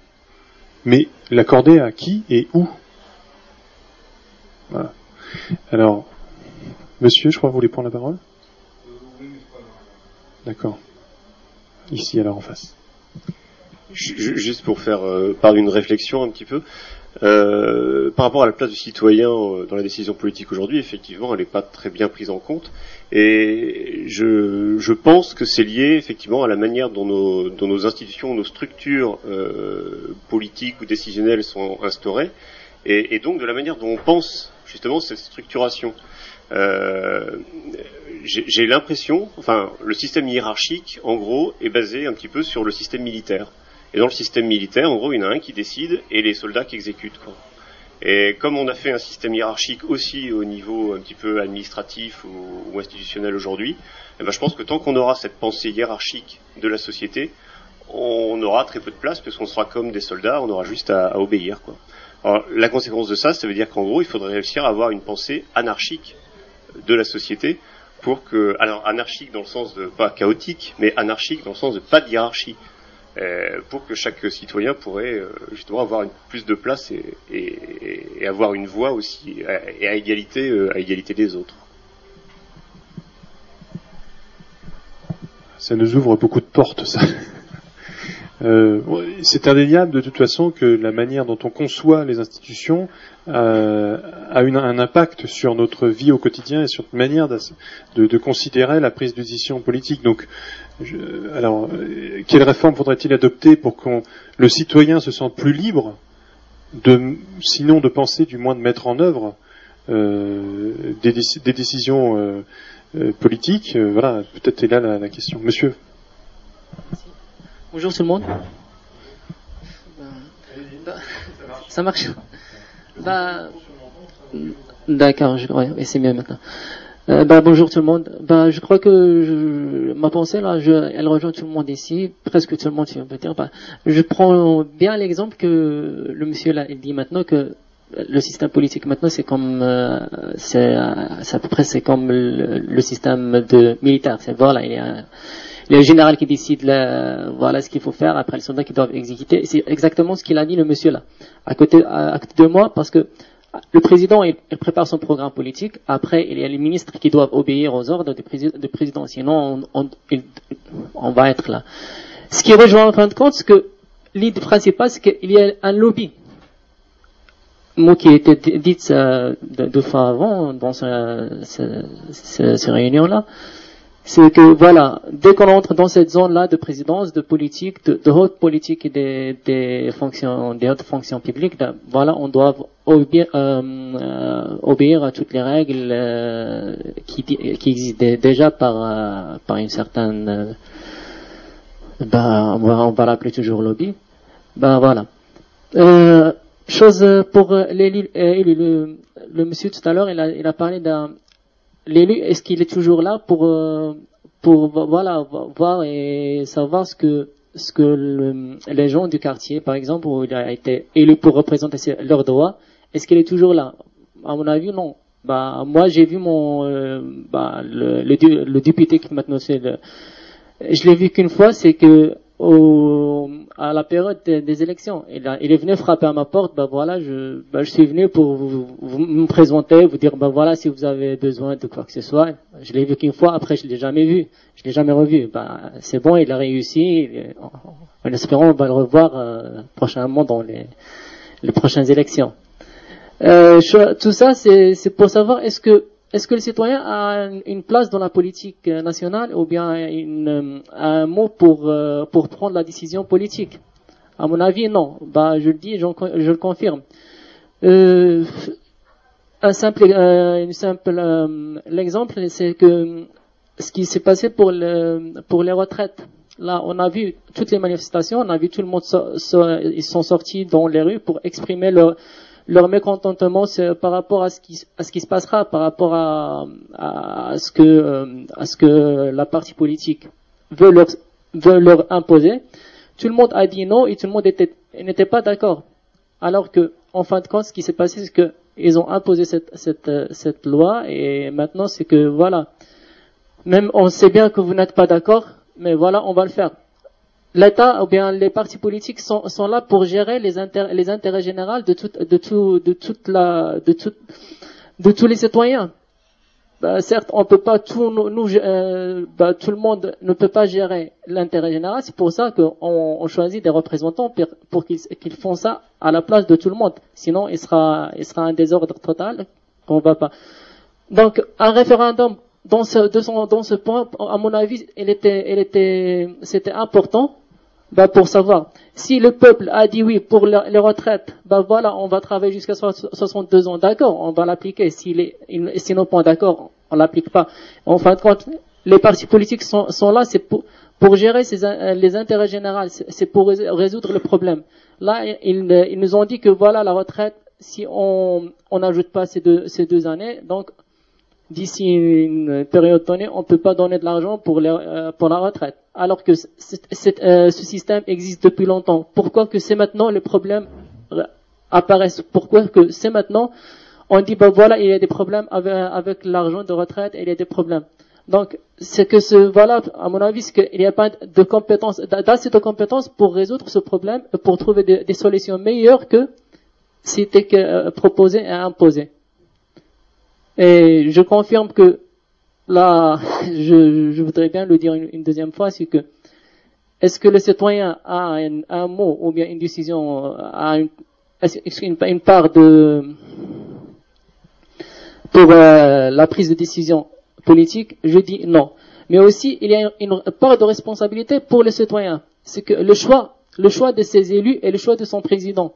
S1: mais l'accorder à qui et où? Voilà. Alors, monsieur, je crois que vous voulez prendre la parole? D'accord. Ici, alors en face.
S12: Juste pour faire euh, part d'une réflexion un petit peu, euh, par rapport à la place du citoyen euh, dans la décision politique aujourd'hui, effectivement, elle n'est pas très bien prise en compte. Et je, pense que c'est lié effectivement à la manière dont nos, institutions, nos structures politiques ou décisionnelles sont instaurées, et, et, donc de la manière dont on pense justement cette structuration. Euh, J'ai l'impression, enfin, le système hiérarchique, en gros, est basé un petit peu sur le système militaire. Et dans le système militaire, en gros, il y en a un qui décide et les soldats qui exécutent. Quoi. Et comme on a fait un système hiérarchique aussi au niveau un petit peu administratif ou, institutionnel aujourd'hui, eh ben je pense que tant qu'on aura cette pensée hiérarchique de la société, on aura très peu de place parce qu'on sera comme des soldats, on aura juste à, à obéir. Quoi. Alors, la conséquence de ça, ça veut dire qu'en gros, il faudrait réussir à avoir une pensée anarchique de la société pour que, alors anarchique dans le sens de pas chaotique, mais anarchique dans le sens de pas de hiérarchie. Euh, pour que chaque citoyen pourrait euh, justement avoir plus de place et, avoir une voix aussi et à égalité euh, à égalité des autres.
S1: Ça nous ouvre beaucoup de portes, ça. Euh, c'est indéniable de toute façon que la manière dont on conçoit les institutions euh, a un impact sur notre vie au quotidien et sur notre manière de, considérer la prise de décision politique. Donc, je, alors, quelle réforme faudrait-il adopter pour que le citoyen se sente plus libre, de, sinon de penser, du moins de mettre en œuvre euh, des, décisions euh, politiques Voilà, peut-être est là la, la question. Monsieur.
S13: Bonjour tout le monde. Bah, ça marche. Bah, d'accord, je crois, et c'est mieux maintenant. Euh, bah, bonjour tout le monde. Bah, je crois que je, ma pensée là, je, elle rejoint tout le monde ici, presque tout le monde, si on peut dire. Bah, je prends bien l'exemple que le monsieur là, il dit maintenant que le système politique maintenant c'est comme euh, c'est à peu près c'est comme le, le, système de militaire. C'est voilà, il y a le général qui décide là, voilà ce qu'il faut faire, après les soldats qui doivent exécuter. C'est exactement ce qu'il a dit le monsieur là, à côté, de moi, parce que le président, il, prépare son programme politique. Après, il y a les ministres qui doivent obéir aux ordres du, président. Sinon, on, va être là. Ce qui rejoint en fin de compte, c'est que l'idée principale, c'est qu'il y a un lobby. Mot qui été dit euh, deux fois avant dans ce, ce, ce, ces réunions-là c'est que voilà, dès qu'on entre dans cette zone-là de présidence, de politique, de, haute politique et des, des, fonctions, des hautes fonctions publiques, ben, voilà, on doit obéir, euh, euh, obéir à toutes les règles euh, qui, qui existent déjà par, euh, par une certaine, ben, on va, on va l'appeler toujours lobby. Ben voilà. chose pour l'élu, le, le, monsieur tout à l'heure, il a, il a parlé d'un l'élu, est-ce qu'il est toujours là pour, euh, pour voilà, voir et savoir ce que, ce que le, les gens du quartier, par exemple, où il a été élu pour représenter leurs droits, est-ce qu'il est toujours là? À mon avis, non. Bah, moi, j'ai vu mon, euh, bah, le, le, le, député qui maintenant c'est je l'ai vu qu'une fois, c'est que au, à la période des, élections. Il, est venu frapper à ma porte, ben voilà, je, ben je suis venu pour vous, vous, me présenter, vous dire, ben voilà, si vous avez besoin de quoi que ce soit. Je l'ai vu qu'une fois, après je l'ai jamais vu, je l'ai jamais revu. Ben, c'est bon, il a réussi. En espérant, on va le revoir euh, prochainement dans les, les prochaines élections. Euh, tout ça, c'est pour savoir est-ce que est-ce que le citoyen a une place dans la politique nationale ou bien une, un mot pour, euh, pour prendre la décision politique? À mon avis, non. Bah, je le dis, je, je le confirme. Euh, un simple, euh, simple euh, l'exemple, c'est que ce qui s'est passé pour les retraites. Là, on a vu toutes les manifestations, on a vu tout le monde, so- so- ils sont sortis dans les rues pour exprimer leur, leur mécontentement c'est par rapport à ce qui, à ce qui se passera, par rapport à, à, ce que, euh, à ce que la partie politique veut leur, veut leur imposer. Tout le monde a dit non et tout le monde était, n'était pas d'accord. Alors que, en fin de compte, ce qui s'est passé, c'est que ils ont imposé cette, cette, cette loi et maintenant c'est que voilà, même on sait bien que vous n'êtes pas d'accord, mais voilà, on va le faire. L'État ou bien les partis politiques sont, sont là pour gérer les, intér- les intérêts généraux de de tout, de toute la, de de tous les citoyens. Bah, certes, on peut pas tout nous, nous, euh, bah, tout le monde ne peut pas gérer l'intérêt général. C'est pour ça qu'on on choisit des représentants pour, qu'ils font ça à la place de tout le monde. Sinon, il sera, il sera un désordre total qu'on va pas. Donc, un référendum dans ce, de dans ce point, à mon avis, il était, il était, c'était important, bah, pour savoir si le peuple a dit oui pour le- les retraites, bah voilà, on va travailler jusqu'à so- 62 ans, d'accord, on va l'appliquer. S'il est, n'ont pas d'accord, on l'applique pas. En fin de compte, les partis politiques sont, sont là, c'est pour, pour gérer ces, les intérêts généraux, c'est pour rés- résoudre le problème. Là, ils, ils nous ont dit que voilà, la retraite, si on on n'ajoute pas ces deux, ces deux années, donc d'ici une période donnée, on ne peut pas donner de l'argent pour, les- euh, pour la retraite. Alors que euh, ce système existe depuis longtemps. Pourquoi que c'est maintenant les problèmes apparaissent Pourquoi que c'est maintenant on dit bah voilà il y a des problèmes avec, avec l'argent de retraite il y a des problèmes. Donc c'est que ce voilà à mon avis qu'il n'y a pas de compétences d'assez de compétences pour résoudre ce problème pour trouver des, des solutions meilleures que c'était que, euh, proposé et imposé. Et je confirme que là, je, je voudrais bien le dire une, deuxième fois, c'est que est-ce que le citoyen a un, un mot ou bien une décision, euh, a une, une, une part de pour euh, la prise de décision politique? Je dis non. Mais aussi, il y a une part de responsabilité pour le citoyen. C'est que le choix, le choix de ses élus et le choix de son président.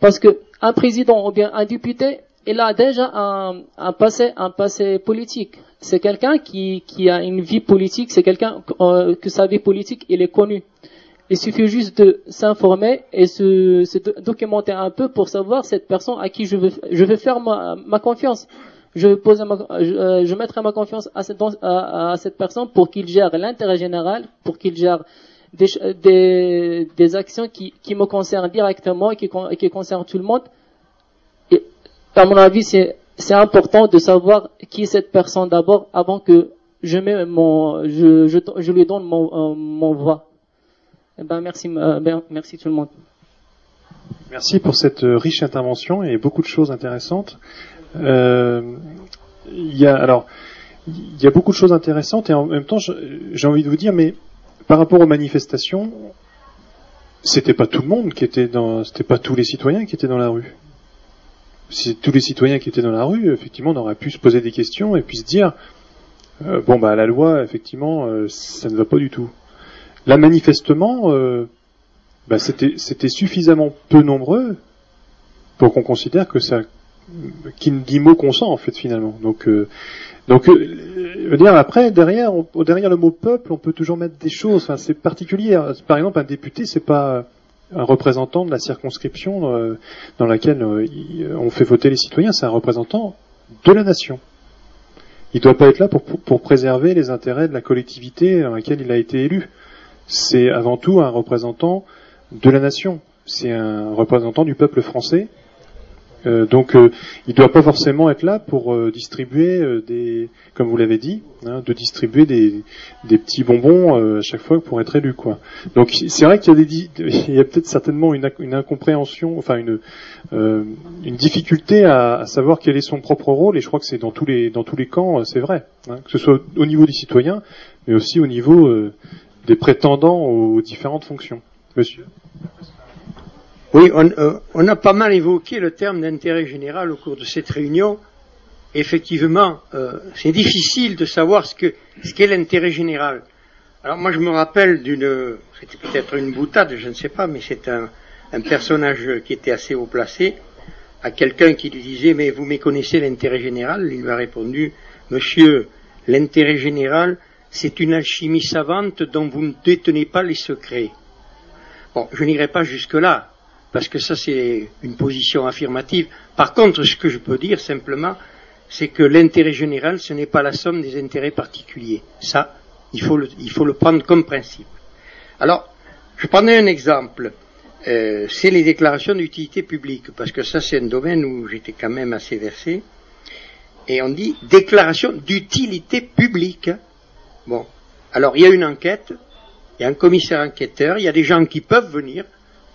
S13: Parce que un président ou bien un député, il a déjà un, un passé, un passé politique. C'est quelqu'un qui, qui a une vie politique, c'est quelqu'un euh, que sa vie politique, il est connu. Il suffit juste de s'informer et se, se do- documenter un peu pour savoir cette personne à qui je veux, je veux faire ma, ma confiance. Je ma, je, euh, je mettrai ma confiance à cette, à, à cette personne pour qu'il gère l'intérêt général, pour qu'il gère des, des, des actions qui, qui me concernent directement et qui, qui concernent tout le monde. À mon avis, c'est, c'est important de savoir qui est cette personne d'abord avant que je mets mon, je, je, je lui donne mon, euh, mon voix. Eh ben, merci, euh, ben, merci tout le monde.
S1: Merci pour cette euh, riche intervention et beaucoup de choses intéressantes. Euh, Il y a alors il y a beaucoup de choses intéressantes et en même temps j'ai envie de vous dire mais par rapport aux manifestations c'était pas tout le monde qui était dans c'était pas tous les citoyens qui étaient dans la rue. Si tous les citoyens qui étaient dans la rue effectivement on aurait pu se poser des questions et puis se dire euh, bon bah la loi effectivement euh, ça ne va pas du tout. Là manifestement euh, bah, c'était suffisamment peu nombreux pour qu'on considère que ça qui ne dit mot consent en fait finalement. Donc donc veux dire après derrière derrière le mot peuple on peut toujours mettre des choses. Enfin c'est particulier. Par exemple un député c'est pas un représentant de la circonscription euh, dans laquelle euh, on fait voter les citoyens. C'est un représentant de la nation. Il doit pas être là pour, pour, pour préserver les intérêts de la collectivité dans laquelle il a été élu. C'est avant tout un représentant de la nation. C'est un représentant du peuple français. Euh, donc, euh, il ne doit pas forcément être là pour euh, distribuer euh, des, comme vous l'avez dit, hein, de distribuer des, des petits bonbons euh, à chaque fois pour être élu, quoi. Donc, c'est vrai qu'il y a des, il y a peut-être certainement une, une incompréhension, enfin une, euh, une difficulté à, à savoir quel est son propre rôle. Et je crois que c'est dans tous les, dans tous les camps, c'est vrai, hein, que ce soit au niveau des citoyens, mais aussi au niveau des prétendants aux différentes fonctions. Monsieur.
S4: Oui, on, euh, on a pas mal évoqué le terme d'intérêt général au cours de cette réunion. Effectivement, euh, c'est difficile de savoir ce que ce qu'est l'intérêt général. Alors moi, je me rappelle d'une, c'était peut-être une boutade, je ne sais pas, mais c'est un, un personnage qui était assez haut placé, à quelqu'un qui lui disait Mais vous méconnaissez l'intérêt général? Il lui a répondu Monsieur, l'intérêt général, c'est une alchimie savante dont vous ne détenez pas les secrets. Bon, je n'irai pas jusque-là, parce que ça c'est une position affirmative. Par contre, ce que je peux dire simplement, c'est que l'intérêt général, ce n'est pas la somme des intérêts particuliers. Ça, il faut le, prendre comme principe. Alors, je prenais un exemple. Euh, c'est les déclarations d'utilité publique, parce que ça c'est un domaine où j'étais quand même assez versé. Et on dit déclaration d'utilité publique. Bon, alors il y a une enquête, il y a un commissaire enquêteur, il y a des gens qui peuvent venir,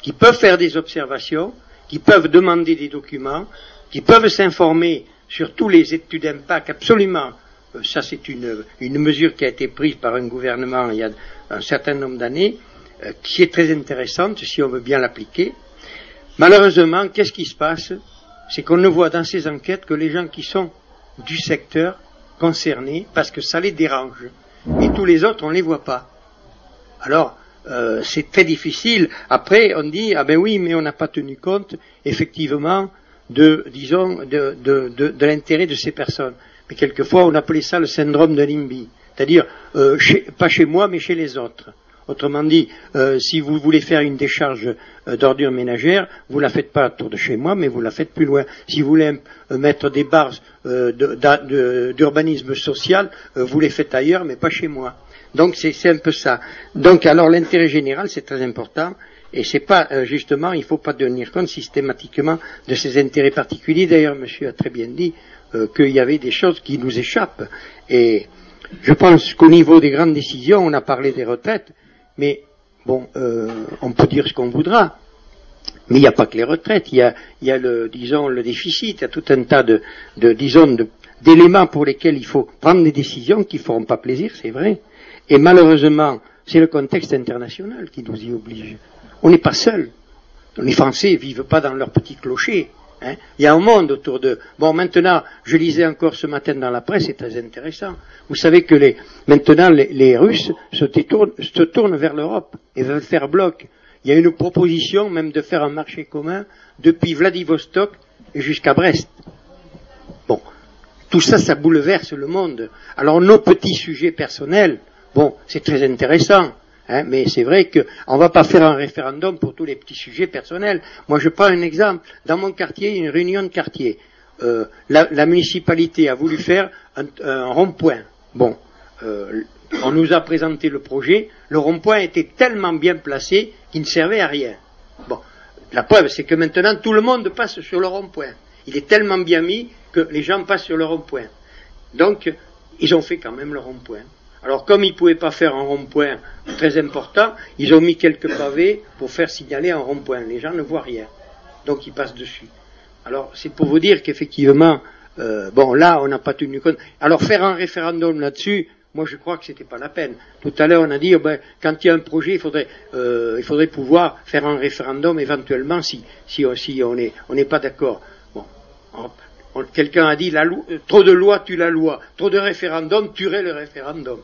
S4: qui peuvent faire des observations, qui peuvent demander des documents, qui peuvent s'informer sur tous les études d'impact absolument. Euh, ça, c'est une, une, mesure qui a été prise par un gouvernement il y a un certain nombre d'années, euh, qui est très intéressante si on veut bien l'appliquer. Malheureusement, qu'est-ce qui se passe? C'est qu'on ne voit dans ces enquêtes que les gens qui sont du secteur concerné parce que ça les dérange. Et tous les autres, on ne les voit pas. Alors, euh, c'est très difficile. Après, on dit, ah ben oui, mais on n'a pas tenu compte, effectivement, de, disons, de, de, de, l'intérêt de ces personnes. Mais quelquefois, on appelait ça le syndrome de Limby. C'est-à-dire, euh, pas chez moi, mais chez les autres. Autrement dit, euh, si vous voulez faire une décharge d'ordures ménagères, vous la faites pas autour de chez moi, mais vous la faites plus loin. Si vous voulez mettre des barres d'urbanisme social, vous les faites ailleurs, mais pas chez moi. Donc c'est un peu ça. Donc alors l'intérêt général, c'est très important. Et c'est pas justement, il ne faut pas tenir compte systématiquement de ces intérêts particuliers. D'ailleurs, Monsieur a très bien dit qu'il y avait des choses qui nous échappent. Et je pense qu'au niveau des grandes décisions, on a parlé des retraites. Mais bon, euh, on peut dire ce qu'on voudra. Mais il n'y a pas que les retraites, il y a, y a, le, disons, le déficit, il y a tout un tas de, de disons, d'éléments pour lesquels il faut prendre des décisions qui ne feront pas plaisir, c'est vrai. Et malheureusement, c'est le contexte international qui nous y oblige. On n'est pas seul. Les Français ne vivent pas dans leur petit clocher. Hein. Il y a un monde autour d'eux. Bon, maintenant, je lisais encore ce matin dans la presse, c'est très intéressant. Vous savez que les, maintenant, les, Russes se, se tournent vers l'Europe et veulent faire bloc. Il y a une proposition même de faire un marché commun depuis Vladivostok jusqu'à Brest. Bon, tout ça, ça bouleverse le monde. Alors nos petits sujets personnels, bon, c'est très intéressant. Hein, mais c'est vrai qu'on ne va pas faire un référendum pour tous les petits sujets personnels. Moi, je prends un exemple. Dans mon quartier, une réunion de quartier. Euh, la, municipalité a voulu faire un, rond-point. Bon, euh, on nous a présenté le projet. Le rond-point était tellement bien placé qu'il ne servait à rien. Bon, la preuve, c'est que maintenant, tout le monde passe sur le rond-point. Il est tellement bien mis que les gens passent sur le rond-point. Donc, ils ont fait quand même le rond-point. Alors comme ils ne pouvaient pas faire un rond-point très important, ils ont mis quelques pavés pour faire signaler un rond-point. Les gens ne voient rien. Donc ils passent dessus. Alors c'est pour vous dire qu'effectivement, euh, bon là on n'a pas tenu compte. Alors faire un référendum là-dessus, moi je crois que ce n'était pas la peine. Tout à l'heure on a dit, oh, ben, quand il y a un projet, il faudrait, euh, il faudrait pouvoir faire un référendum éventuellement si, si, on n'est pas d'accord. Quelqu'un a dit euh, trop de lois tue la loi, trop de référendums tuerait le référendum.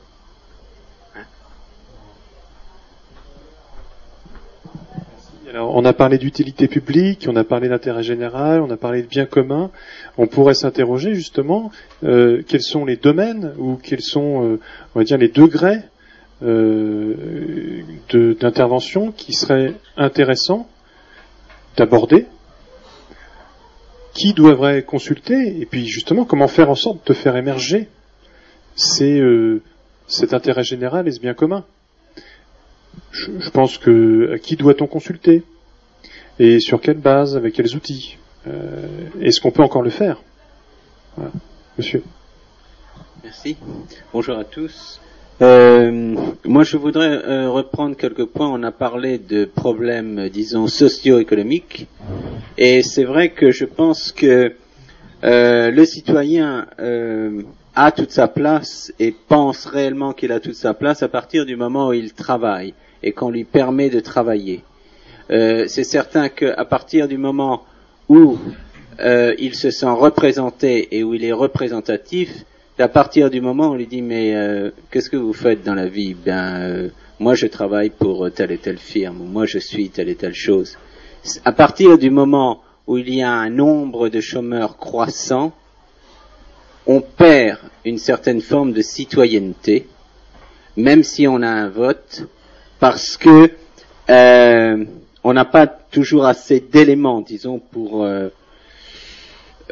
S1: Hein Alors, on a parlé d'utilité publique, on a parlé d'intérêt général, on a parlé de bien commun. On pourrait s'interroger justement euh, quels sont les domaines ou quels sont, euh, on va dire, les degrés d'intervention qui seraient intéressants d'aborder qui devrait consulter et puis justement comment faire en sorte de faire émerger euh, cet intérêt général et ce bien commun. Je, pense que à qui doit-on consulter et sur quelle base, avec quels outils euh, Est-ce qu'on peut encore le faire? Monsieur.
S14: Merci. Bonjour à tous. Euh, moi, je voudrais euh, reprendre quelques points. On a parlé de problèmes, disons, socio-économiques. Et c'est vrai que je pense que euh, le citoyen a toute sa place et pense réellement qu'il a toute sa place à partir du moment où il travaille et qu'on lui permet de travailler. c'est certain qu'à partir du moment où il se sent représenté et où il est représentatif, à partir du moment où on lui dit mais euh, qu'est-ce que vous faites dans la vie? Ben euh, moi je travaille pour telle et telle firme, moi je suis telle et telle chose. À partir du moment où il y a un nombre de chômeurs croissant, on perd une certaine forme de citoyenneté, même si on a un vote, parce que euh, on n'a pas toujours assez d'éléments, disons, pour euh,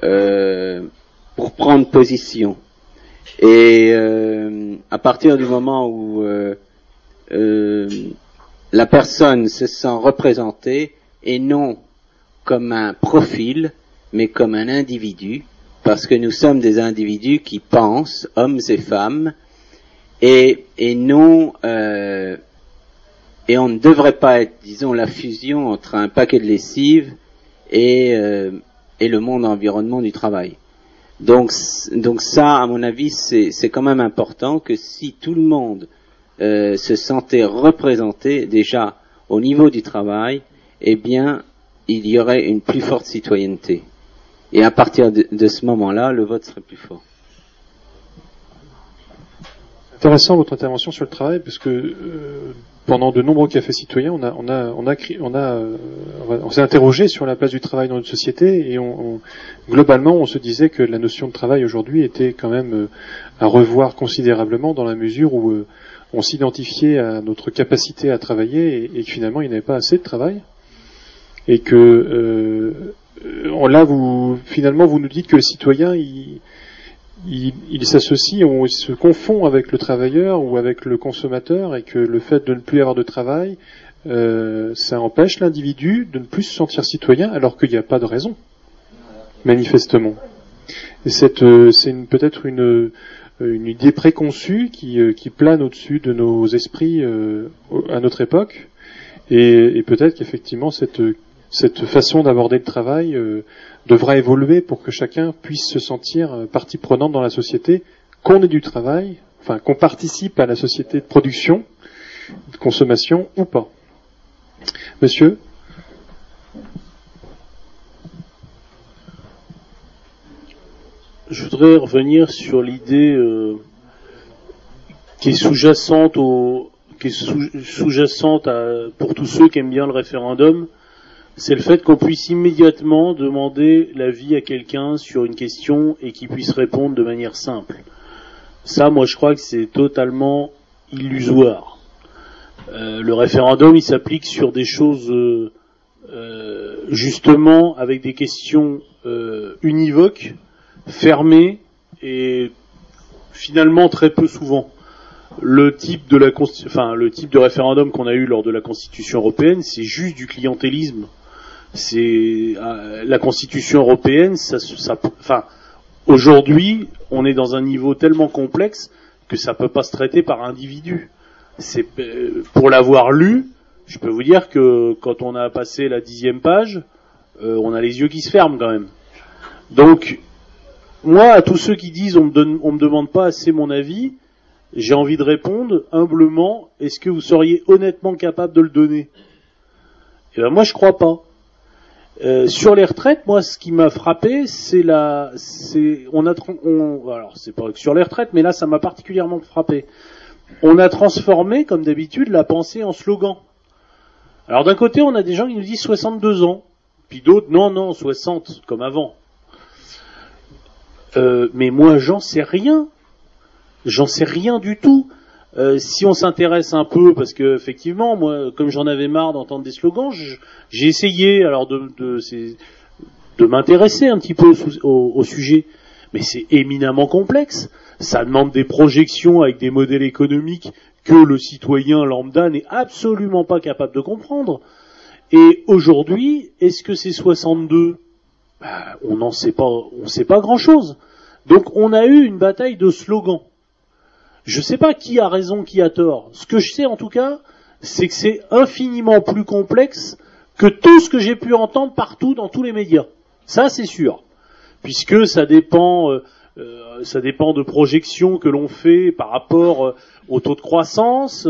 S14: euh, pour prendre position. Et euh, à partir du moment où euh, euh, la personne se sent représentée et non comme un profil, mais comme un individu, parce que nous sommes des individus qui pensent, hommes et femmes, et, et non et on ne devrait pas être, disons, la fusion entre un paquet de lessive et, et le monde environnement du travail. Donc, donc ça, à mon avis, c'est quand même important que si tout le monde euh, se sentait représenté déjà au niveau du travail, eh bien, il y aurait une plus forte citoyenneté. Et à partir de, ce moment-là, le vote serait plus fort.
S1: Intéressant votre intervention sur le travail, parce que euh, pendant de nombreux cafés citoyens, on a, on a, on a, on a, euh, on s'est interrogé sur la place du travail dans notre société, et on, on, globalement, on se disait que la notion de travail aujourd'hui était quand même euh, à revoir considérablement dans la mesure où euh, on s'identifiait à notre capacité à travailler et, et, que finalement il n'y avait pas assez de travail, et que euh, là, vous, finalement, vous nous dites que le citoyen, il, il s'associe, on se confond avec le travailleur ou avec le consommateur et que le fait de ne plus avoir de travail, euh, ça empêche l'individu de ne plus se sentir citoyen alors qu'il n'y a pas de raison, manifestement. Et c'est euh, peut-être une, une idée préconçue qui, euh, qui plane au-dessus de nos esprits euh, à notre époque et, et peut-être qu'effectivement cette, cette façon d'aborder le travail euh, devra évoluer pour que chacun puisse se sentir euh, partie prenante dans la société, qu'on ait du travail, enfin qu'on participe à la société de production, de consommation ou pas. Monsieur?
S7: Je voudrais revenir sur l'idée euh, qui est sous-jacente est sous-jacente pour tous ceux qui aiment bien le référendum, c'est le fait qu'on puisse immédiatement demander l'avis à quelqu'un sur une question et qu'il puisse répondre de manière simple. Ça, moi, je crois que c'est totalement illusoire. Euh, le référendum, il s'applique sur des choses euh, euh, justement avec des questions univoques, fermées et finalement très peu souvent. Le type de référendum qu'on a eu lors de la Constitution européenne, c'est juste du clientélisme c'est euh, la Constitution européenne. Ça, enfin, aujourd'hui, on est dans un niveau tellement complexe que ça peut pas se traiter par individu. Euh, pour l'avoir lu, je peux vous dire que quand on a passé la dixième page, euh, on a les yeux qui se ferment quand même. Donc, moi, à tous ceux qui disent on me, donne, on me demande pas assez mon avis, j'ai envie de répondre humblement est-ce que vous seriez honnêtement capable de le donner? Eh ben moi, je crois pas. Euh, sur les retraites, moi, ce qui m'a frappé, c'est la, c'est, on a, on, alors c'est pas que sur les retraites, mais là, ça m'a particulièrement frappé. On a transformé, comme d'habitude, la pensée en slogan. Alors d'un côté, on a des gens qui nous disent 62 ans, puis d'autres non, non, 60, comme avant. Euh, mais moi, j'en sais rien. J'en sais rien du tout. Euh, si on s'intéresse un peu, parce que effectivement, moi, comme j'en avais marre d'entendre des slogans, j'ai essayé alors de, m'intéresser un petit peu au, sujet, mais c'est éminemment complexe. Ça demande des projections avec des modèles économiques que le citoyen lambda n'est absolument pas capable de comprendre. Et aujourd'hui, est-ce que c'est 62 ben, On n'en sait pas, on sait pas grand-chose. Donc on a eu une bataille de slogans. Je sais pas qui a raison, qui a tort. Ce que je sais en tout cas, c'est que c'est infiniment plus complexe que tout ce que j'ai pu entendre partout dans tous les médias. Ça, c'est sûr, puisque ça dépend, euh, euh, ça dépend de projections que l'on fait par rapport euh, au taux de croissance,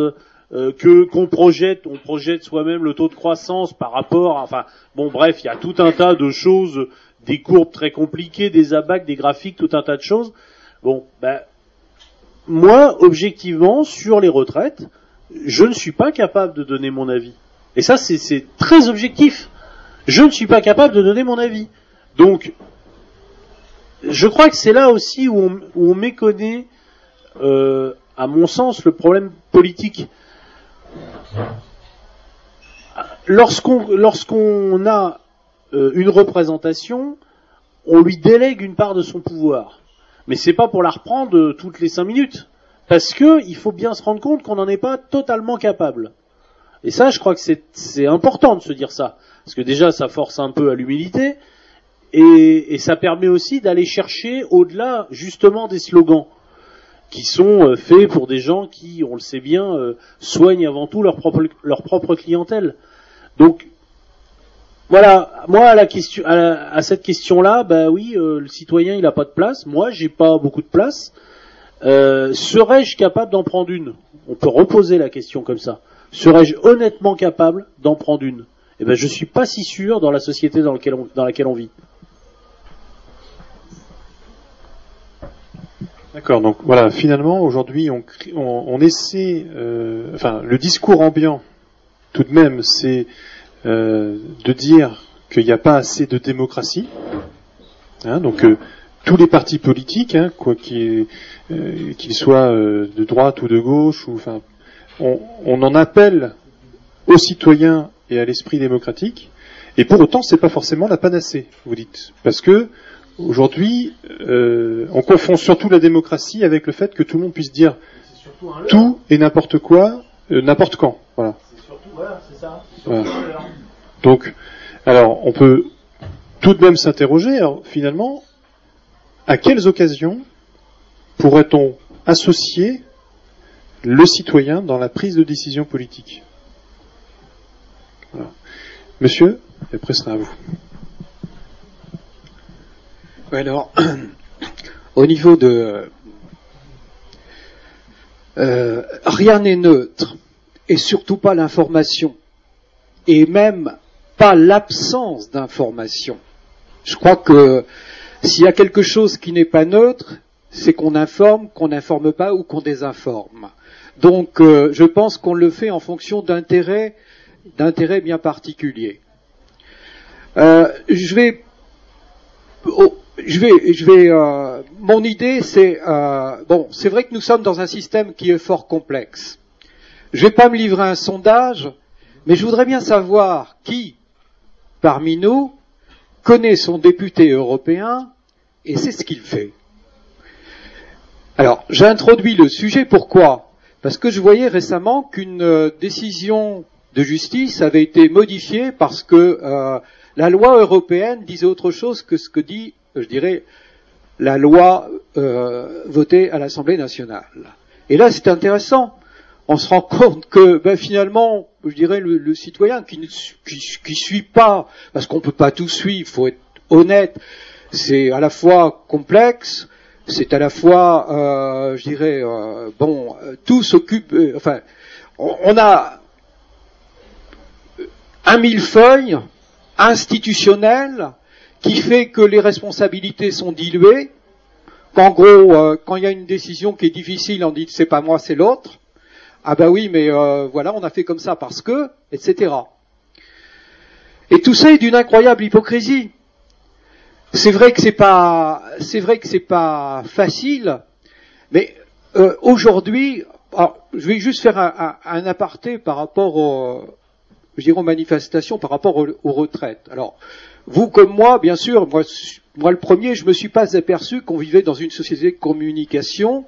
S7: que qu'on projette, on projette soi-même le taux de croissance par rapport, enfin, bon, bref, il y a tout un tas de choses, des courbes très compliquées, des abacs, des graphiques, tout un tas de choses. Bon, ben, moi, objectivement, sur les retraites, je ne suis pas capable de donner mon avis. Et ça, c'est très objectif. Je ne suis pas capable de donner mon avis. Donc, je crois que c'est là aussi où on, méconnaît, euh, à mon sens, le problème politique. Lorsqu'on lorsqu'on a euh, une représentation, on lui délègue une part de son pouvoir. Mais c'est pas pour la reprendre euh, toutes les cinq minutes. Parce que il faut bien se rendre compte qu'on n'en est pas totalement capable. Et ça, je crois que c'est- important de se dire ça. Parce que déjà, ça force un peu à l'humilité. Et, et ça permet aussi d'aller chercher au-delà, justement, des slogans qui sont euh, faits pour des gens qui, on le sait bien, euh, soignent avant tout leur propre, leur propre clientèle. Donc, voilà, moi à cette question-là, bah oui, euh, le citoyen il a pas de place. Moi, j'ai pas beaucoup de place. Euh, Serais-je capable d'en prendre une? On peut reposer la question comme ça. Serais-je honnêtement capable d'en prendre une? Eh ben, je suis pas si sûr dans la société dans, laquelle on, vit.
S1: D'accord, donc voilà, finalement, aujourd'hui, on essaie, euh, enfin, le discours ambiant, tout de même, c'est euh, de dire qu'il n'y a pas assez de démocratie. Hein, donc, euh, tous les partis politiques, hein, quoi qu'ils euh, qu'ils soient de droite ou de gauche, ou enfin, on, on en appelle aux citoyens et à l'esprit démocratique. Et pour autant, c'est pas forcément la panacée, vous dites, parce que aujourd'hui, on confond surtout la démocratie avec le fait que tout le monde puisse dire tout et n'importe quoi, n'importe quand. Voilà. Voilà. Donc, alors, on peut tout de même s'interroger, alors, finalement, à quelles occasions pourrait-on associer le citoyen dans la prise de décision politique Voilà. Monsieur, et après à vous.
S2: Ouais, alors, au niveau de... euh, rien n'est neutre, et surtout pas l'information, et même pas l'absence d'information. Je crois que s'il y a quelque chose qui n'est pas neutre, c'est qu'on informe, qu'on n'informe pas ou qu'on désinforme. Donc, euh, je pense qu'on le fait en fonction d'intérêts, d'intérêts bien particuliers. Euh, je vais Oh, je vais, je vais. euh, mon idée, c'est euh, bon. C'est vrai que nous sommes dans un système qui est fort complexe. Je vais pas me livrer un sondage, mais je voudrais bien savoir qui, parmi nous, connaît son député européen et c'est ce qu'il fait. Alors, j'ai introduit le sujet. Pourquoi? Parce que je voyais récemment qu'une euh, décision de justice avait été modifiée parce que euh, la loi européenne disait autre chose que ce que dit, je dirais, la loi euh, votée à l'Assemblée nationale. Et là, c'est intéressant. On se rend compte que, ben, finalement, je dirais, le, citoyen qui ne suit pas, parce qu'on peut pas tout suivre, faut être honnête, c'est à la fois complexe, c'est à la fois, euh, je dirais, euh, bon, euh, tout s'occupe, euh, enfin, on, on a un millefeuille institutionnel qui fait que les responsabilités sont diluées, qu'en gros, quand il y a une décision qui est difficile, on dit c'est pas moi, c'est l'autre. Ah ben oui, mais euh, voilà, on a fait comme ça parce que, etc. Et tout ça est d'une incroyable hypocrisie. C'est vrai que c'est pas, c'est vrai que c'est pas facile, mais euh, aujourd'hui, je vais juste faire un, un- un aparté par rapport je dirais aux manifestations, par rapport aux, aux retraites. Alors, vous comme moi, bien sûr, moi, moi le premier, je me suis pas aperçu qu'on vivait dans une société de communication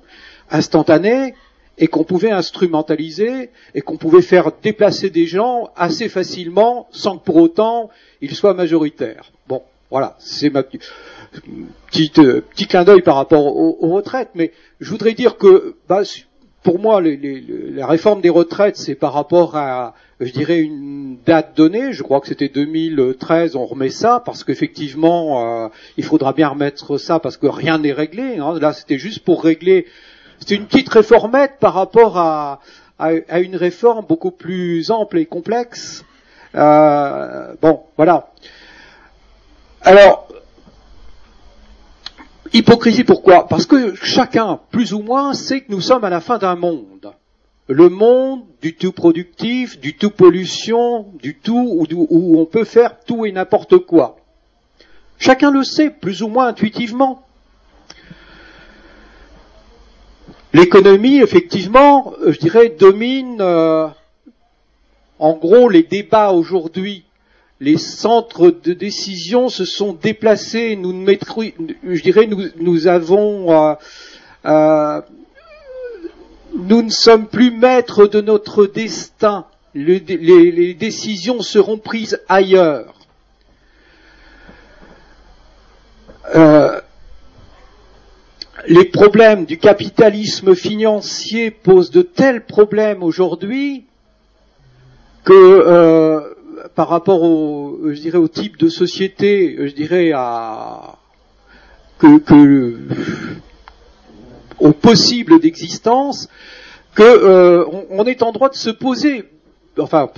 S2: instantanée et qu'on pouvait instrumentaliser et qu'on pouvait faire déplacer des gens assez facilement sans que pour autant ils soient majoritaires. Bon, voilà, c'est ma petite- euh, petit clin d'œil par rapport aux, aux retraites, mais je voudrais dire que bah, pour moi, les- les- la réforme des retraites, c'est par rapport à, je dirais, une date donnée. Je crois que c'était 2013, on remet ça, parce qu'effectivement, euh, il faudra bien remettre ça, parce que rien n'est réglé. hein. Là, c'était juste pour régler... C'était une petite réformette par rapport à, une réforme beaucoup plus ample et complexe. Euh, bon, voilà. Alors, hypocrisie pourquoi? Parce que chacun, plus ou moins, sait que nous sommes à la fin d'un monde. le monde du tout productif, du tout pollution, du tout où on peut faire tout et n'importe quoi. Chacun le sait, plus ou moins intuitivement. L'économie, effectivement, euh, je dirais, domine euh, en gros les débats aujourd'hui. Les centres de décision se sont déplacés. Nous, je dirais, nous, avons, euh, nous ne sommes plus maîtres de notre destin. les, les décisions seront prises ailleurs. Euh, les problèmes du capitalisme financier posent de tels problèmes aujourd'hui que euh, par rapport au, je dirais, au type de société, je dirais à que, que au possible d'existence, que euh, on, est en droit de se poser, enfin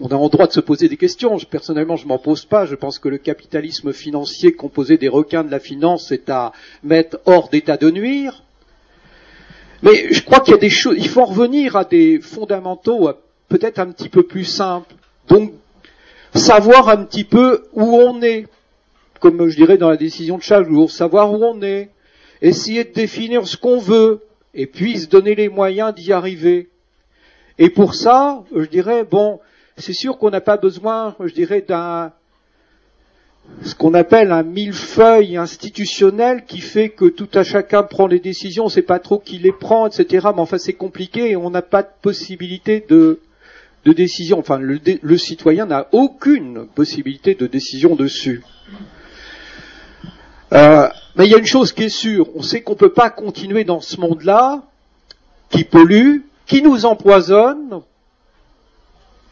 S2: on a en droit de se poser des questions. personnellement, je m'en pose pas. Je pense que le capitalisme financier composé des requins de la finance est à mettre hors d'état de nuire. Mais je crois qu'il y a des choses. Il faut revenir à des fondamentaux peut-être un petit peu plus simples. Donc, savoir un petit peu où on est, comme je dirais dans la décision de chaque jour, savoir où on est, essayer de définir ce qu'on veut, et puis se donner les moyens d'y arriver. Et pour ça, je dirais, bon, c'est sûr qu'on n'a pas besoin, je dirais, d'un ce qu'on appelle un millefeuille institutionnel qui fait que tout à chacun prend les décisions, on ne sait pas trop qui les prend, etc. Mais enfin, c'est compliqué et on n'a pas de possibilité de, de décision. Enfin, le, citoyen n'a aucune possibilité de décision dessus. Euh, mais il y a une chose qui est sûre, on sait qu'on ne peut pas continuer dans ce monde-là, qui pollue, qui nous empoisonne,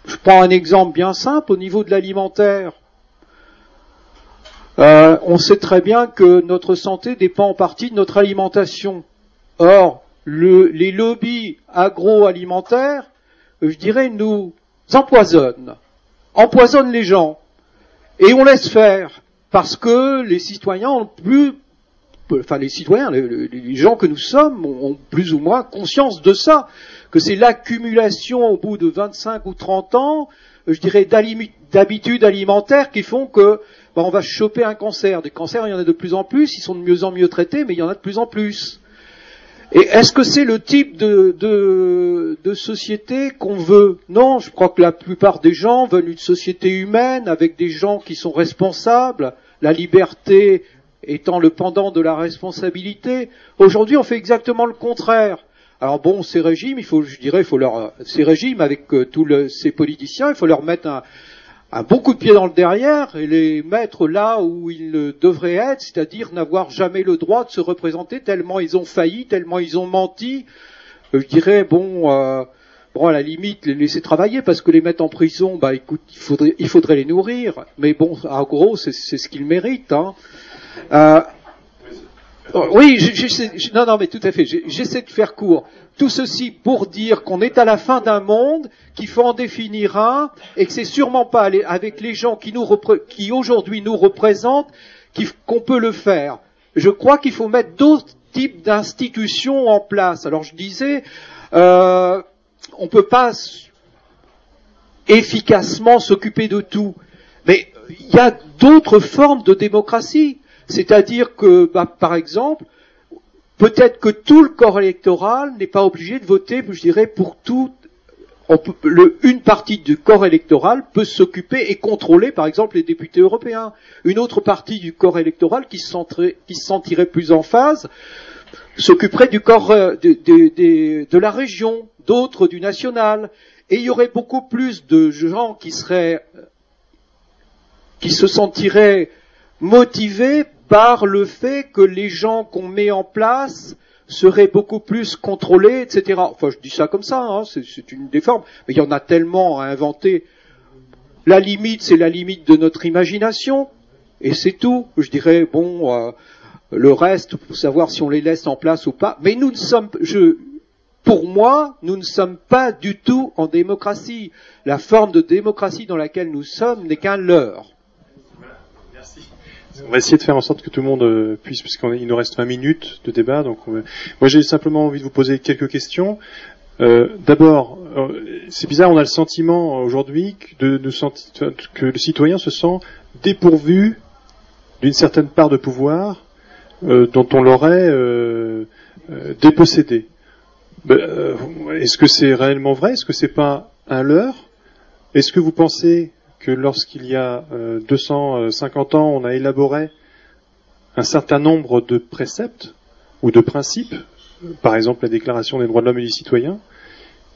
S2: je prends un exemple bien simple au niveau de l'alimentaire. Euh, on sait très bien que notre santé dépend en partie de notre alimentation. Or, les lobbies agroalimentaires, je dirais, nous empoisonnent, empoisonnent les gens, et on laisse faire parce que les citoyens ont plus, enfin les citoyens, les gens que nous sommes ont plus ou moins conscience de ça que c'est l'accumulation au bout de 25 ou 30 ans, euh, je dirais, d'habitudes alimentaires qui font que ben, on va choper un cancer. Des cancers, il y en a de plus en plus, ils sont de mieux en mieux traités, mais il y en a de plus en plus. Et est-ce que c'est le type de, de, de société qu'on veut? Non, je crois que la plupart des gens veulent une société humaine avec des gens qui sont responsables, la liberté étant le pendant de la responsabilité. Aujourd'hui, on fait exactement le contraire. Alors bon, ces régimes, il faut, je dirais, il faut leur, ces régimes avec euh, tous ces politiciens, il faut leur mettre un, un bon coup de pied dans le derrière et les mettre là où ils devraient être, c'est-à-dire n'avoir jamais le droit de se représenter tellement ils ont failli, tellement ils ont menti. Euh, je dirais bon, euh, bon à la limite les laisser travailler parce que les mettre en prison, bah écoute, il faudrait, il faudrait les nourrir. Mais bon, en gros, c'est ce qu'ils méritent. Hein. Euh, Oui, non, non, mais tout à fait. J'essaie de faire court. Tout ceci pour dire qu'on est à la fin d'un monde, qu'il faut en définir un, et que c'est sûrement pas avec les gens qui, nous qui aujourd'hui nous représentent qu'on peut le faire. Je crois qu'il faut mettre d'autres types d'institutions en place. Alors je disais, euh, on peut pas efficacement s'occuper de tout, mais il y a d'autres formes de démocratie. C'est-à-dire que, bah, par exemple, peut-être que tout le corps électoral n'est pas obligé de voter, je dirais, pour tout. une partie du corps électoral peut s'occuper et contrôler, par exemple, les députés européens. Une autre partie du corps électoral qui se, sentirait plus en phase s'occuperait du corps euh, de, la région, d'autres du national. Et il y aurait beaucoup plus de gens qui seraient, qui se sentiraient motivés par le fait que les gens qu'on met en place seraient beaucoup plus contrôlés, etc. Enfin, je dis ça comme ça, hein, c'est une des formes, mais il y en a tellement à inventer. La limite, c'est la limite de notre imagination, et c'est tout. Je dirais, bon, euh, le reste, pour savoir si on les laisse en place ou pas. Mais nous ne sommes, je, pour moi, nous ne sommes pas du tout en démocratie. La forme de démocratie dans laquelle nous sommes n'est qu'un leurre.
S1: On va essayer de faire en sorte que tout le monde euh, puisse, puisqu'il nous reste 20 minutes de débat. Donc, moi, j'ai simplement envie de vous poser quelques questions. Euh, D'abord, euh, c'est bizarre, on a le sentiment aujourd'hui que, le citoyen se sent dépourvu d'une certaine part de pouvoir dont on l'aurait dépossédé. Ben, Est-ce que c'est réellement vrai? Est-ce que c'est pas un leurre? Est-ce que vous pensez que lorsqu'il y a euh, 250 ans, on a élaboré un certain nombre de préceptes ou de principes, par exemple la Déclaration des droits de l'homme et du citoyen,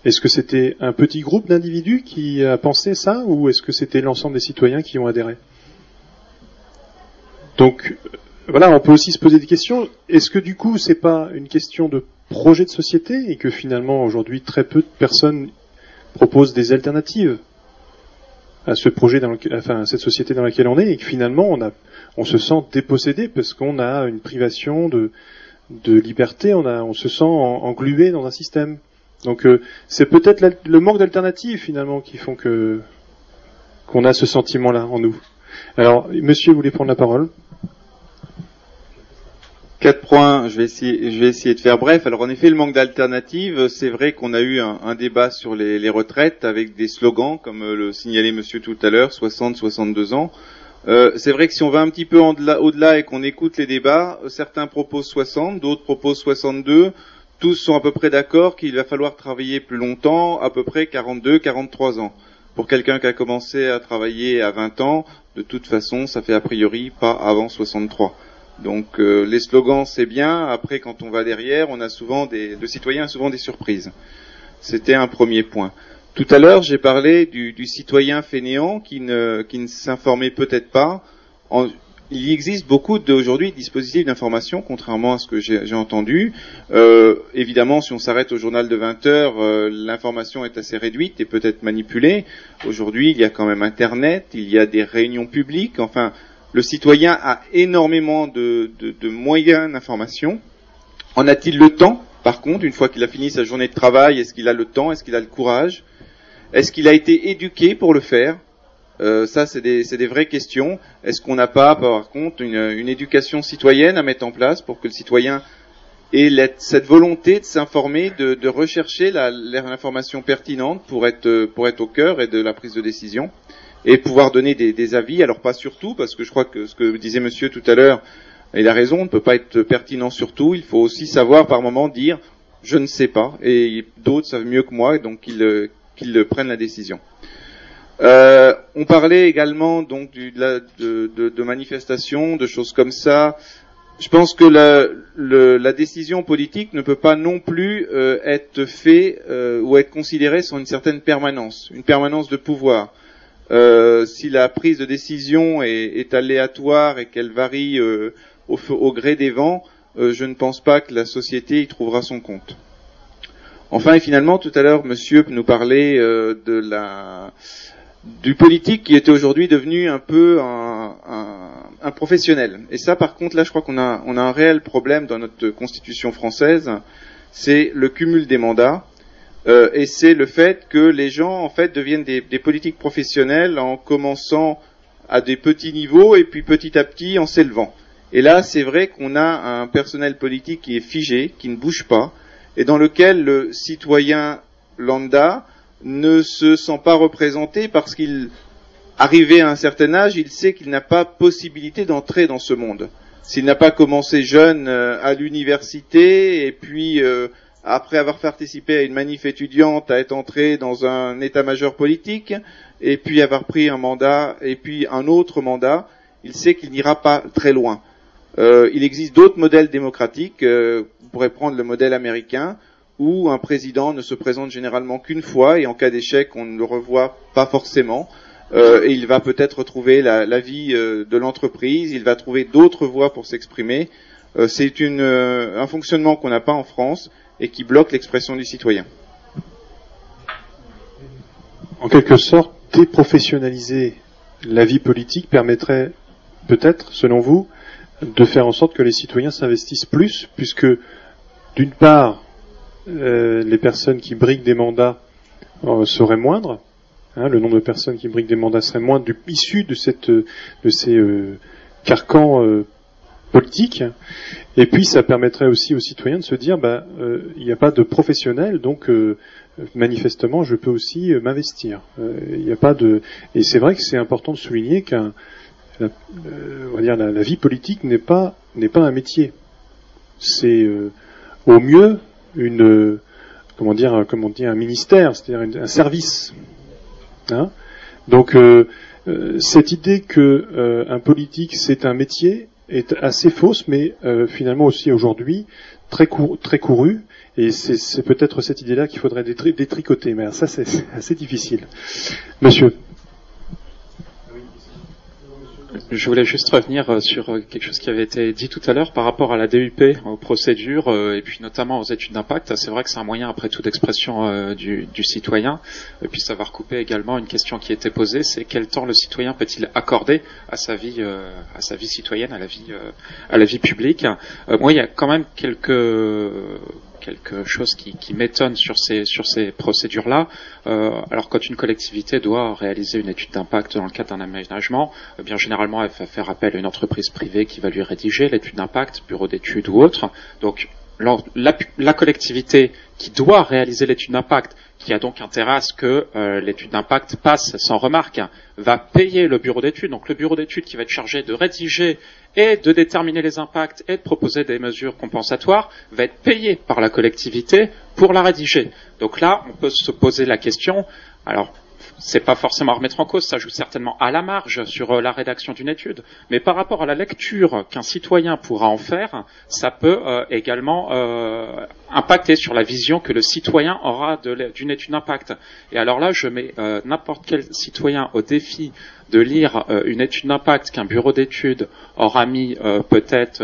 S1: est-ce que c'était un petit groupe d'individus qui a pensé ça ou est-ce que c'était l'ensemble des citoyens qui ont adhéré? Donc euh, voilà, on peut aussi se poser des questions. Est-ce que du coup, c'est pas une question de projet de société et que finalement aujourd'hui très peu de personnes proposent des alternatives? À ce projet enfin cette société dans laquelle on est et que finalement on a, on se sent dépossédé parce qu'on a une privation de, de liberté, on a, on se sent en- englué dans un système. Donc euh, c'est peut-être le manque d'alternatives finalement qui font que qu'on a ce sentiment-là en nous. Alors, Monsieur voulait prendre la parole?
S9: Quatre points, je vais essayer, de faire bref. Alors en effet, le manque d'alternatives, c'est vrai qu'on a eu un, débat sur les, retraites avec des slogans, comme euh, le signalait Monsieur tout à l'heure, 60-62 ans. Euh, c'est vrai que si on va un petit peu au-delà et qu'on écoute les débats, euh, certains proposent 60, d'autres proposent 62. Tous sont à peu près d'accord qu'il va falloir travailler plus longtemps, à peu près 42, 43 ans. Pour quelqu'un qui a commencé à travailler à 20 ans, de toute façon, ça fait a priori pas avant 63. Donc euh, les slogans c'est bien. Après quand on va derrière, on a souvent des, le citoyen a souvent des surprises. C'était un premier point. Tout à l'heure j'ai parlé du, du citoyen fainéant qui ne, qui ne s'informait peut-être pas. En- il existe beaucoup d'aujourd'hui dispositifs d'information, contrairement à ce que j'ai j'ai entendu. Euh, évidemment, si on s'arrête au journal de 20 heures, euh, l'information est assez réduite et peut-être manipulée. Aujourd'hui, il y a quand même Internet, il y a des réunions publiques. Enfin, le citoyen a énormément de, moyens d'information. En a-t-il le temps Par contre, une fois qu'il a fini sa journée de travail, est-ce qu'il a le temps Est-ce qu'il a le courage? Est-ce qu'il a été éduqué pour le faire? Euh, Ça, c'est des, vraies questions. Est-ce qu'on n'a pas, par contre, une, éducation citoyenne à mettre en place pour que le citoyen ait cette volonté de s'informer, de, de rechercher l'information pertinente pour être, pour être au cœur et de la prise de décision? Et pouvoir donner des, avis. Alors pas sur tout, parce que je crois que ce que disait Monsieur tout à l'heure, il a raison, on ne peut pas être pertinent sur tout. Il faut aussi savoir par moment dire je ne sais pas, et d'autres savent mieux que moi, donc qu'ils euh, qu'ils prennent la décision. Euh, on parlait également donc de, manifestations, de choses comme ça. Je pense que la, décision politique ne peut pas non plus euh, être faite ou être considérée sans une certaine permanence, une permanence de pouvoir. Euh, si la prise de décision est, aléatoire et qu'elle varie euh, au, gré des vents, euh, je ne pense pas que la société y trouvera son compte. Enfin et finalement, tout à l'heure, Monsieur nous parlait de la du politique qui était aujourd'hui devenu un peu un, professionnel. Et ça, par contre, là, je crois qu'on a, on a un réel problème dans notre constitution française, c'est le cumul des mandats. Euh, et c'est le fait que les gens, en fait, deviennent des, des politiques professionnels en commençant à des petits niveaux et puis petit à petit en s'élevant. Et là, c'est vrai qu'on a un personnel politique qui est figé, qui ne bouge pas, et dans lequel le citoyen lambda ne se sent pas représenté parce qu'il, arrivé à un certain âge, il sait qu'il n'a pas possibilité d'entrer dans ce monde. S'il n'a pas commencé jeune euh, à l'université et puis euh, après avoir participé à une manif étudiante, à être entré dans un état-major politique et puis avoir pris un mandat et puis un autre mandat, il sait qu'il n'ira pas très loin. Euh, il existe d'autres modèles démocratiques. euh, vous pourrez prendre le modèle américain où un président ne se présente généralement qu'une fois et en cas d'échec, on ne le revoit pas forcément. Euh, et il va peut-être trouver la, la vie euh, de l'entreprise, il va trouver d'autres voies pour s'exprimer. Euh, C'est euh, un fonctionnement qu'on n'a pas en France et qui bloque l'expression du citoyen.
S1: En quelque sorte, déprofessionnaliser la vie politique permettrait peut-être, selon vous, de faire en sorte que les citoyens s'investissent plus, puisque d'une part, euh, les personnes qui briguent des mandats euh, seraient moindres, hein, le nombre de personnes qui briguent des mandats serait moindre du, issu de de ces euh, carcans politique. Et puis ça permettrait aussi aux citoyens de se dire, bah, il n'y a pas de professionnel, donc manifestement, je peux aussi m'investir. Il n'y a pas de. Et c'est vrai que c'est important de souligner qu'un la, on va dire la, vie politique n'est pas n'est pas un métier. C'est au mieux une comment dire comment dire un ministère, c'est-à-dire un service. Hein? Donc euh, euh, cette idée que euh, un politique c'est un métier est assez fausse, mais finalement aussi aujourd'hui très, cour très courue. Et c'est peut-être cette idée-là qu'il faudrait détricoter. Mais ça, c'est assez difficile. Monsieur.
S11: Je voulais juste revenir euh, sur euh, quelque chose qui avait été dit tout à l'heure par rapport à la DUP, aux procédures euh, et puis notamment aux études d'impact. C'est vrai que c'est un moyen après tout d'expression du, du, citoyen. Et puis ça va recouper également une question qui était posée, c'est quel temps le citoyen peut-il accorder à sa vie, à sa vie citoyenne, à la vie, à la vie publique? moi, il y a quand même quelques quelque chose qui, m'étonne sur ces, sur ces procédures-là. Euh, alors quand une collectivité doit réaliser une étude d'impact dans le cadre d'un aménagement, eh bien généralement elle va faire appel à une entreprise privée qui va lui rédiger l'étude d'impact, bureau d'études ou autre. Donc la, collectivité qui doit réaliser l'étude d'impact, qui a donc intérêt à ce que euh, l'étude d'impact passe sans remarque, va payer le bureau d'études. Donc le bureau d'études qui va être chargé de rédiger et de déterminer les impacts et de proposer des mesures compensatoires va être payé par la collectivité pour la rédiger. Donc là, on peut se poser la question, alors c'est pas forcément à remettre en cause, ça joue certainement à la marge sur euh, la rédaction d'une étude, mais par rapport à la lecture qu'un citoyen pourra en faire, ça peut euh, également euh, impacter sur la vision que le citoyen aura d'une étude d'impact. Et alors là, je mets n'importe quel citoyen au défi de lire une étude d'impact qu'un bureau d'études aura mis peut-être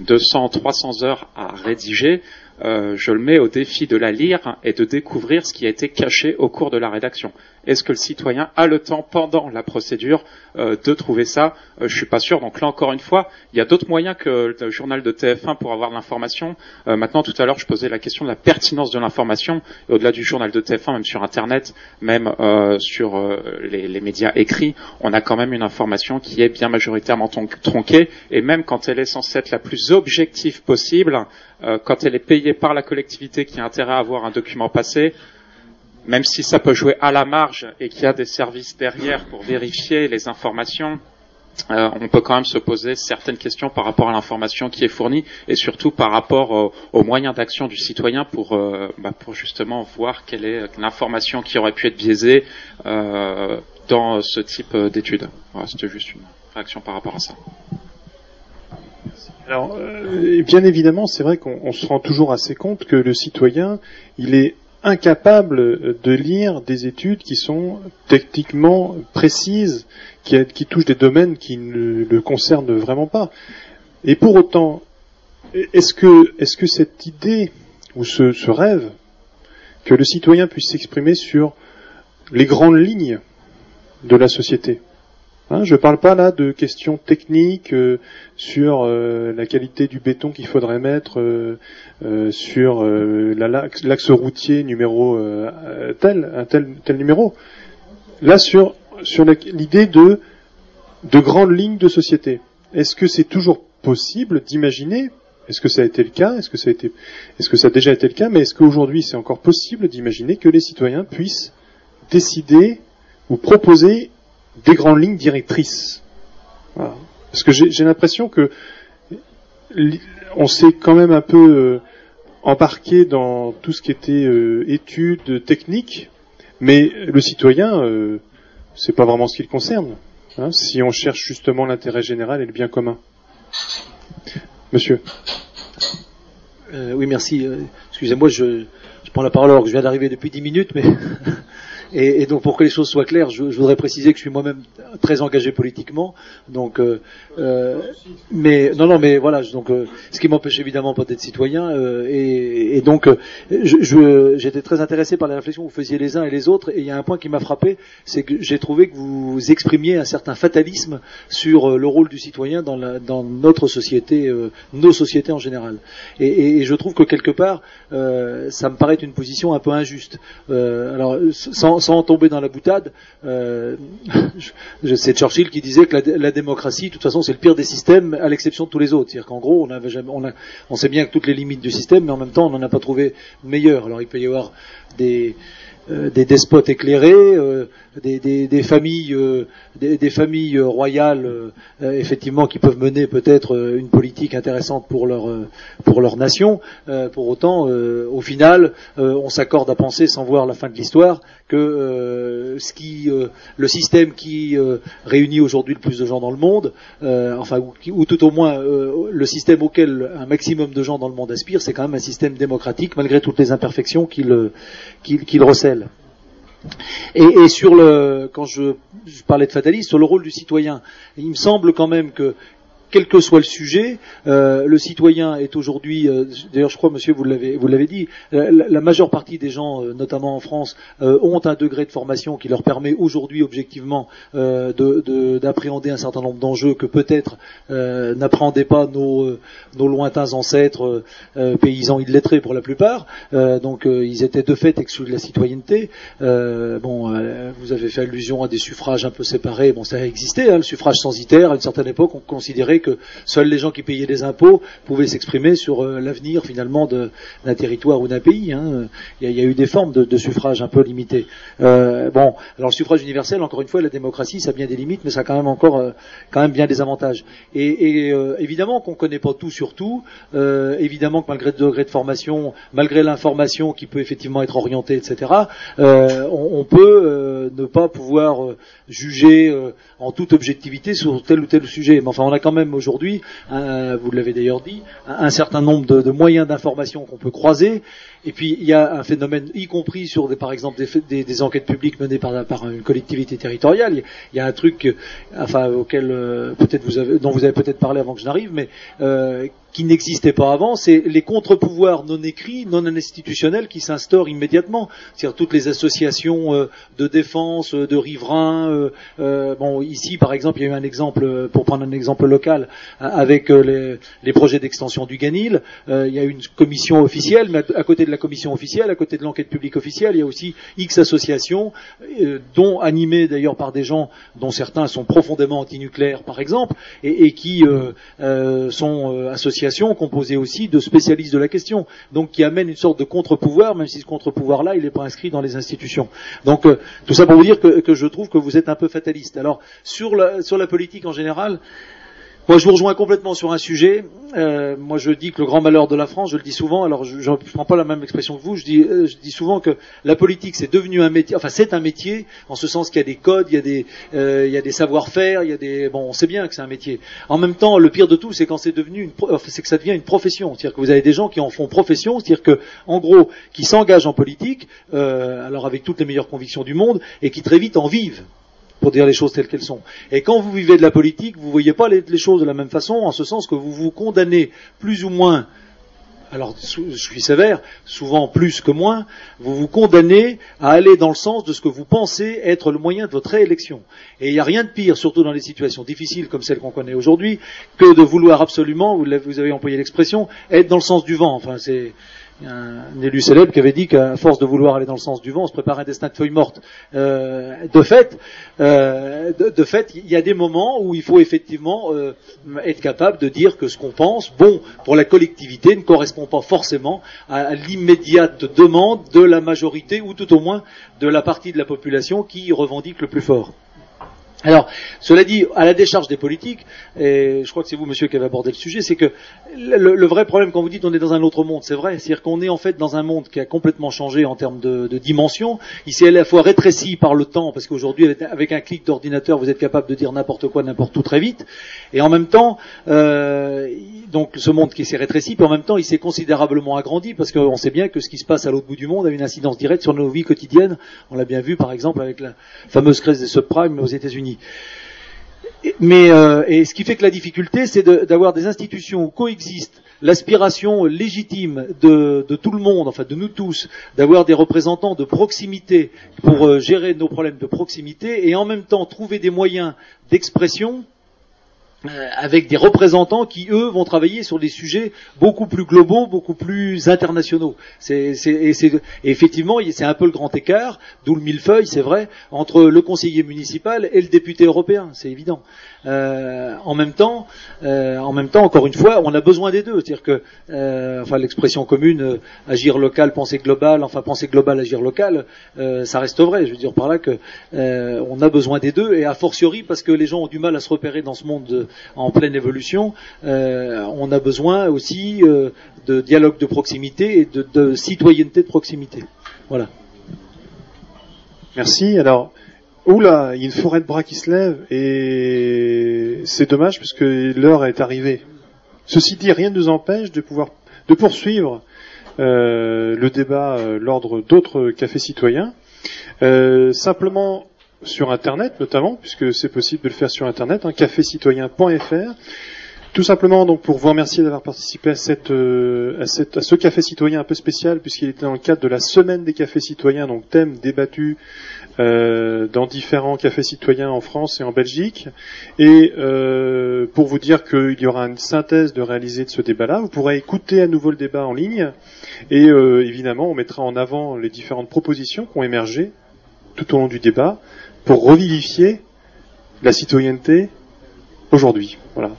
S11: 200, 300 heures à rédiger, je le mets au défi de la lire et de découvrir ce qui a été caché au cours de la rédaction. Est-ce que le citoyen a le temps pendant la procédure euh, de trouver ça? Euh, Je suis pas sûr. Donc là encore une fois, il y a d'autres moyens que le journal de TF1 pour avoir l'information. maintenant, tout à l'heure, je posais la question de la pertinence de l'information. Au-delà du journal de TF1, même sur Internet, même sur les, les, médias écrits, on a quand même une information qui est bien majoritairement tronquée. Et même quand elle est censée être la plus objective possible, euh, quand elle est payée par la collectivité qui a intérêt à avoir un document passé, même si ça peut jouer à la marge et qu'il y a des services derrière pour vérifier les informations, euh, on peut quand même se poser certaines questions par rapport à l'information qui est fournie et surtout par rapport aux moyens d'action du citoyen pour, euh, bah, pour justement voir quelle est l'information qui aurait pu être biaisée dans ce type d'études. Voilà, C'était juste une réaction par rapport à ça.
S1: Alors, euh, bien évidemment, c'est vrai qu'on se rend toujours assez compte que le citoyen, il est incapable de lire des études qui sont techniquement précises, qui, touchent des domaines qui ne le concernent vraiment pas. Et pour autant, est-ce que, est-ce que cette idée ou ce, ce rêve que le citoyen puisse s'exprimer sur les grandes lignes de la société, Hein, je ne parle pas là de questions techniques euh, sur euh, la qualité du béton qu'il faudrait mettre euh, sur l'axe routier numéro tel, un tel, tel numéro. Là sur sur l'idée de de grandes lignes de société. Est-ce que c'est toujours possible d'imaginer? Est-ce que ça a été le cas? Est-ce que ça a été Est-ce que ça a déjà été le cas? Mais est-ce qu'aujourd'hui c'est encore possible d'imaginer que les citoyens puissent décider ou proposer des grandes lignes directrices. Parce que j'ai l'impression que on s'est quand même un peu euh, embarqué dans tout ce qui était euh, études techniques, mais le citoyen, euh, c'est pas vraiment ce qui le concerne. Hein, si on cherche justement l'intérêt général et le bien commun. Monsieur.
S15: oui, merci. Excusez-moi, je, je prends la parole alors que je viens d'arriver depuis dix minutes, mais et, et, donc pour que les choses soient claires, je, je voudrais préciser que je suis moi-même très engagé politiquement. Donc, euh, euh, mais non, non, mais voilà. Donc, euh, ce qui m'empêche évidemment pas d'être citoyen. Euh, et, et, donc, euh, j'étais très intéressé par les réflexions que vous faisiez les uns et les autres. Et il y a un point qui m'a frappé, c'est que j'ai trouvé que vous exprimiez un certain fatalisme sur le rôle du citoyen dans, la, dans notre société, nos sociétés en général. Et, et, je trouve que quelque part, ça me paraît une position un peu injuste. alors, sans, sans tomber dans la boutade, euh, c'est Churchill qui disait que la, démocratie, de toute façon, c'est le pire des systèmes, à l'exception de tous les autres. C'est-à-dire qu'en gros, on, sait bien que toutes les limites du système, mais en même temps, on n'en a pas trouvé meilleur. Alors, il peut y avoir des euh, des despotes éclairés, euh, des, familles, royales, effectivement, qui peuvent mener peut-être une politique intéressante pour leur nation. Pour autant, au final, on s'accorde à penser, sans voir la fin de l'histoire, que euh, euh, le système qui euh, réunit aujourd'hui le plus de gens dans le monde, enfin, ou, tout au moins le système auquel un maximum de gens dans le monde aspirent, c'est quand même un système démocratique, malgré toutes les imperfections qu'il recèle. Et, et sur le, quand je, je parlais de fatalisme, sur le rôle du citoyen, il me semble quand même que quel que soit le sujet, euh, le citoyen est aujourd'hui, euh, d'ailleurs je crois monsieur vous l'avez vous l'avez dit, euh, la, la majeure partie des gens, euh, notamment en France, euh, ont un degré de formation qui leur permet aujourd'hui objectivement euh, de- de- d'appréhender un certain nombre d'enjeux que peut-être n'appréhendaient pas nos, nos lointains ancêtres paysans illettrés pour la plupart. Donc ils étaient de fait exclus de la citoyenneté. Bon, vous avez fait allusion à des suffrages un peu séparés. Bon, ça a existé, hein, le suffrage censitaire. À une certaine époque, on considérait que seuls les gens qui payaient des impôts pouvaient s'exprimer sur euh, l'avenir finalement d'un territoire ou d'un pays. hein. Il, y a, eu des formes de, suffrage un peu limitées. Euh, bon, alors le suffrage universel, encore une fois, la démocratie, ça a bien des limites, mais ça a quand même encore euh, quand même bien des avantages. Et, évidemment qu'on connaît pas tout sur tout. Évidemment que malgré le degré de formation, malgré l'information qui peut effectivement être orientée, etc. on, peut ne pas pouvoir juger en toute objectivité sur tel ou tel sujet. Mais enfin, on a quand même aujourd'hui, vous l'avez d'ailleurs dit, un, certain nombre de moyens d'information qu'on peut croiser. Et puis il y a un phénomène, y compris sur des, par exemple des, des- des enquêtes publiques menées par, par une collectivité territoriale. Il y a- un truc, euh, enfin auquel euh, peut-être vous avez, dont vous avez peut-être parlé avant que je n'arrive, mais euh, qui n'existait pas avant, c'est les contre-pouvoirs non écrits, non institutionnels qui s'instaurent immédiatement. C'est-à-dire toutes les associations euh, de défense, euh, de riverains. euh, bon, ici par exemple, il y a eu un exemple, pour prendre un exemple local, euh, avec les, les projets d'extension du Ganil. Il y a une commission officielle, mais à côté de la commission officielle, à côté de l'enquête publique officielle, il y a aussi X associations, euh, dont animées d'ailleurs par des gens dont certains sont profondément antinucléaires, par exemple, et, qui euh, euh, sont associations composées aussi de spécialistes de la question, donc qui amènent une sorte de contre-pouvoir, même si ce contre-pouvoir-là, il n'est pas inscrit dans les institutions. Donc tout ça pour vous dire que, je trouve que vous êtes un peu fataliste. Alors sur la politique en général, moi, je vous rejoins complètement sur un sujet. Euh, moi, je dis que le grand malheur de la France, je le dis souvent. Alors, je ne prends pas la même expression que vous. Je dis, euh, je dis souvent que la politique, c'est devenu un métier. Enfin, c'est un métier en ce sens qu'il y a des codes, il y a des, euh, il y a des savoir-faire, il y a des. Bon, on sait bien que c'est un métier. En même temps, le pire de tout, c'est quand c'est devenu, une, pro- c'est que ça devient une profession. C'est-à-dire que vous avez des gens qui en font profession. C'est-à-dire que, en gros, qui s'engagent en politique, alors avec toutes les meilleures convictions du monde, et qui très vite en vivent pour dire les choses telles qu'elles sont. Et quand vous vivez de la politique, vous voyez pas les, choses de la même façon, en ce sens que vous vous condamnez plus ou moins, alors je suis sévère, souvent plus que moins, vous vous condamnez à aller dans le sens de ce que vous pensez être le moyen de votre réélection. Et il n'y a rien de pire, surtout dans les situations difficiles comme celles qu'on connaît aujourd'hui, que de vouloir absolument, vous avez employé l'expression, être dans le sens du vent. Enfin, c'est un élu célèbre qui avait dit qu'à force de vouloir aller dans le sens du vent, on se prépare un destin de feuilles mortes. Euh, de fait, euh, de, de fait, il y a des moments où il faut effectivement euh, être capable de dire que ce qu'on pense, bon pour la collectivité, ne correspond pas forcément à l'immédiate demande de la majorité ou tout au moins de la partie de la population qui revendique le plus fort. Alors, cela dit, à la décharge des politiques, et je crois que c'est vous, monsieur, qui avez abordé le sujet, c'est que le, vrai problème, quand vous dites on est dans un autre monde, c'est vrai, c'est-à-dire qu'on est en fait dans un monde qui a complètement changé en termes de, dimension. Il s'est à la fois rétréci par le temps, parce qu'aujourd'hui, avec- avec un clic d'ordinateur, vous êtes capable de dire n'importe quoi, n'importe où très vite, et en même temps, euh, donc ce monde qui s'est rétréci, puis en même temps, il s'est considérablement agrandi, parce qu'on sait bien que ce qui se passe à l'autre bout du monde a une incidence directe sur nos vies quotidiennes. On l'a bien vu, par exemple, avec la fameuse crise des subprimes aux États-Unis. Mais euh, et ce qui fait que la difficulté, c'est d'avoir des institutions où coexistent l'aspiration légitime de, de tout le monde, enfin de nous tous, d'avoir des représentants de proximité pour euh, gérer nos problèmes de proximité, et en même temps trouver des moyens d'expression euh, avec des représentants qui, eux, vont travailler sur des sujets beaucoup plus globaux, beaucoup plus internationaux. C'est, c'est, c'est, effectivement, c'est un peu le grand écart, d'où le millefeuille, c'est vrai, entre le conseiller municipal et le député européen, c'est évident. Euh, en même temps, euh, en même temps, encore une fois, on a besoin des deux. C'est-à-dire que, euh, enfin, l'expression commune, euh, agir local, penser global, enfin, penser global, agir local, euh, ça reste vrai. Je veux dire par là que on a besoin des deux, et a fortiori parce que les gens ont du mal à se repérer dans ce monde de- en pleine évolution, euh, on a besoin aussi euh, de dialogue de proximité et de, citoyenneté de proximité. Voilà.
S1: Merci. Alors, oula, il y a une forêt de bras qui se lève et c'est dommage parce que l'heure est arrivée. Ceci dit, rien ne nous empêche de pouvoir de poursuivre euh, le débat euh, l'ordre d'autres cafés citoyens. Simplement sur Internet notamment, puisque c'est possible de le faire sur Internet, hein, cafécitoyen.fr. Tout simplement donc pour vous remercier d'avoir participé à, cette, euh, à, cette- à ce café citoyen un peu spécial puisqu'il était dans le cadre de la semaine des cafés citoyens, donc thème débattu euh, dans différents cafés citoyens en France et en Belgique. Et euh, pour vous dire qu'il y aura une synthèse de réaliser de ce débat-là, vous pourrez écouter à nouveau le débat en ligne et euh, évidemment on mettra en avant les différentes propositions qui ont émergé tout au long du débat pour revivifier la citoyenneté aujourd'hui. Voilà.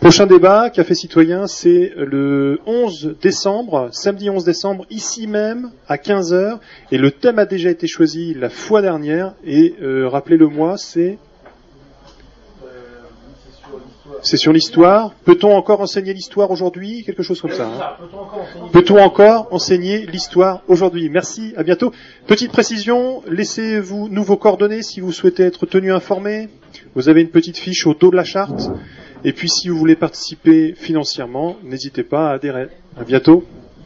S1: Prochain débat, Café Citoyen, c'est le 11 décembre, samedi 11 décembre, ici même, à 15h. Et le thème a déjà été choisi la fois dernière. Et euh, rappelez-le moi, c'est... C'est sur l'histoire. Peut-on encore enseigner l'histoire aujourd'hui? Quelque chose comme ça. hein. Peut-on encore enseigner l'histoire? Aujourd'hui? Merci, à bientôt. Petite précision, laissez-vous nous vos coordonnées si vous souhaitez être tenu informé. Vous avez une petite fiche au dos de la charte. Et puis si vous voulez participer financièrement, n'hésitez pas à adhérer. À bientôt.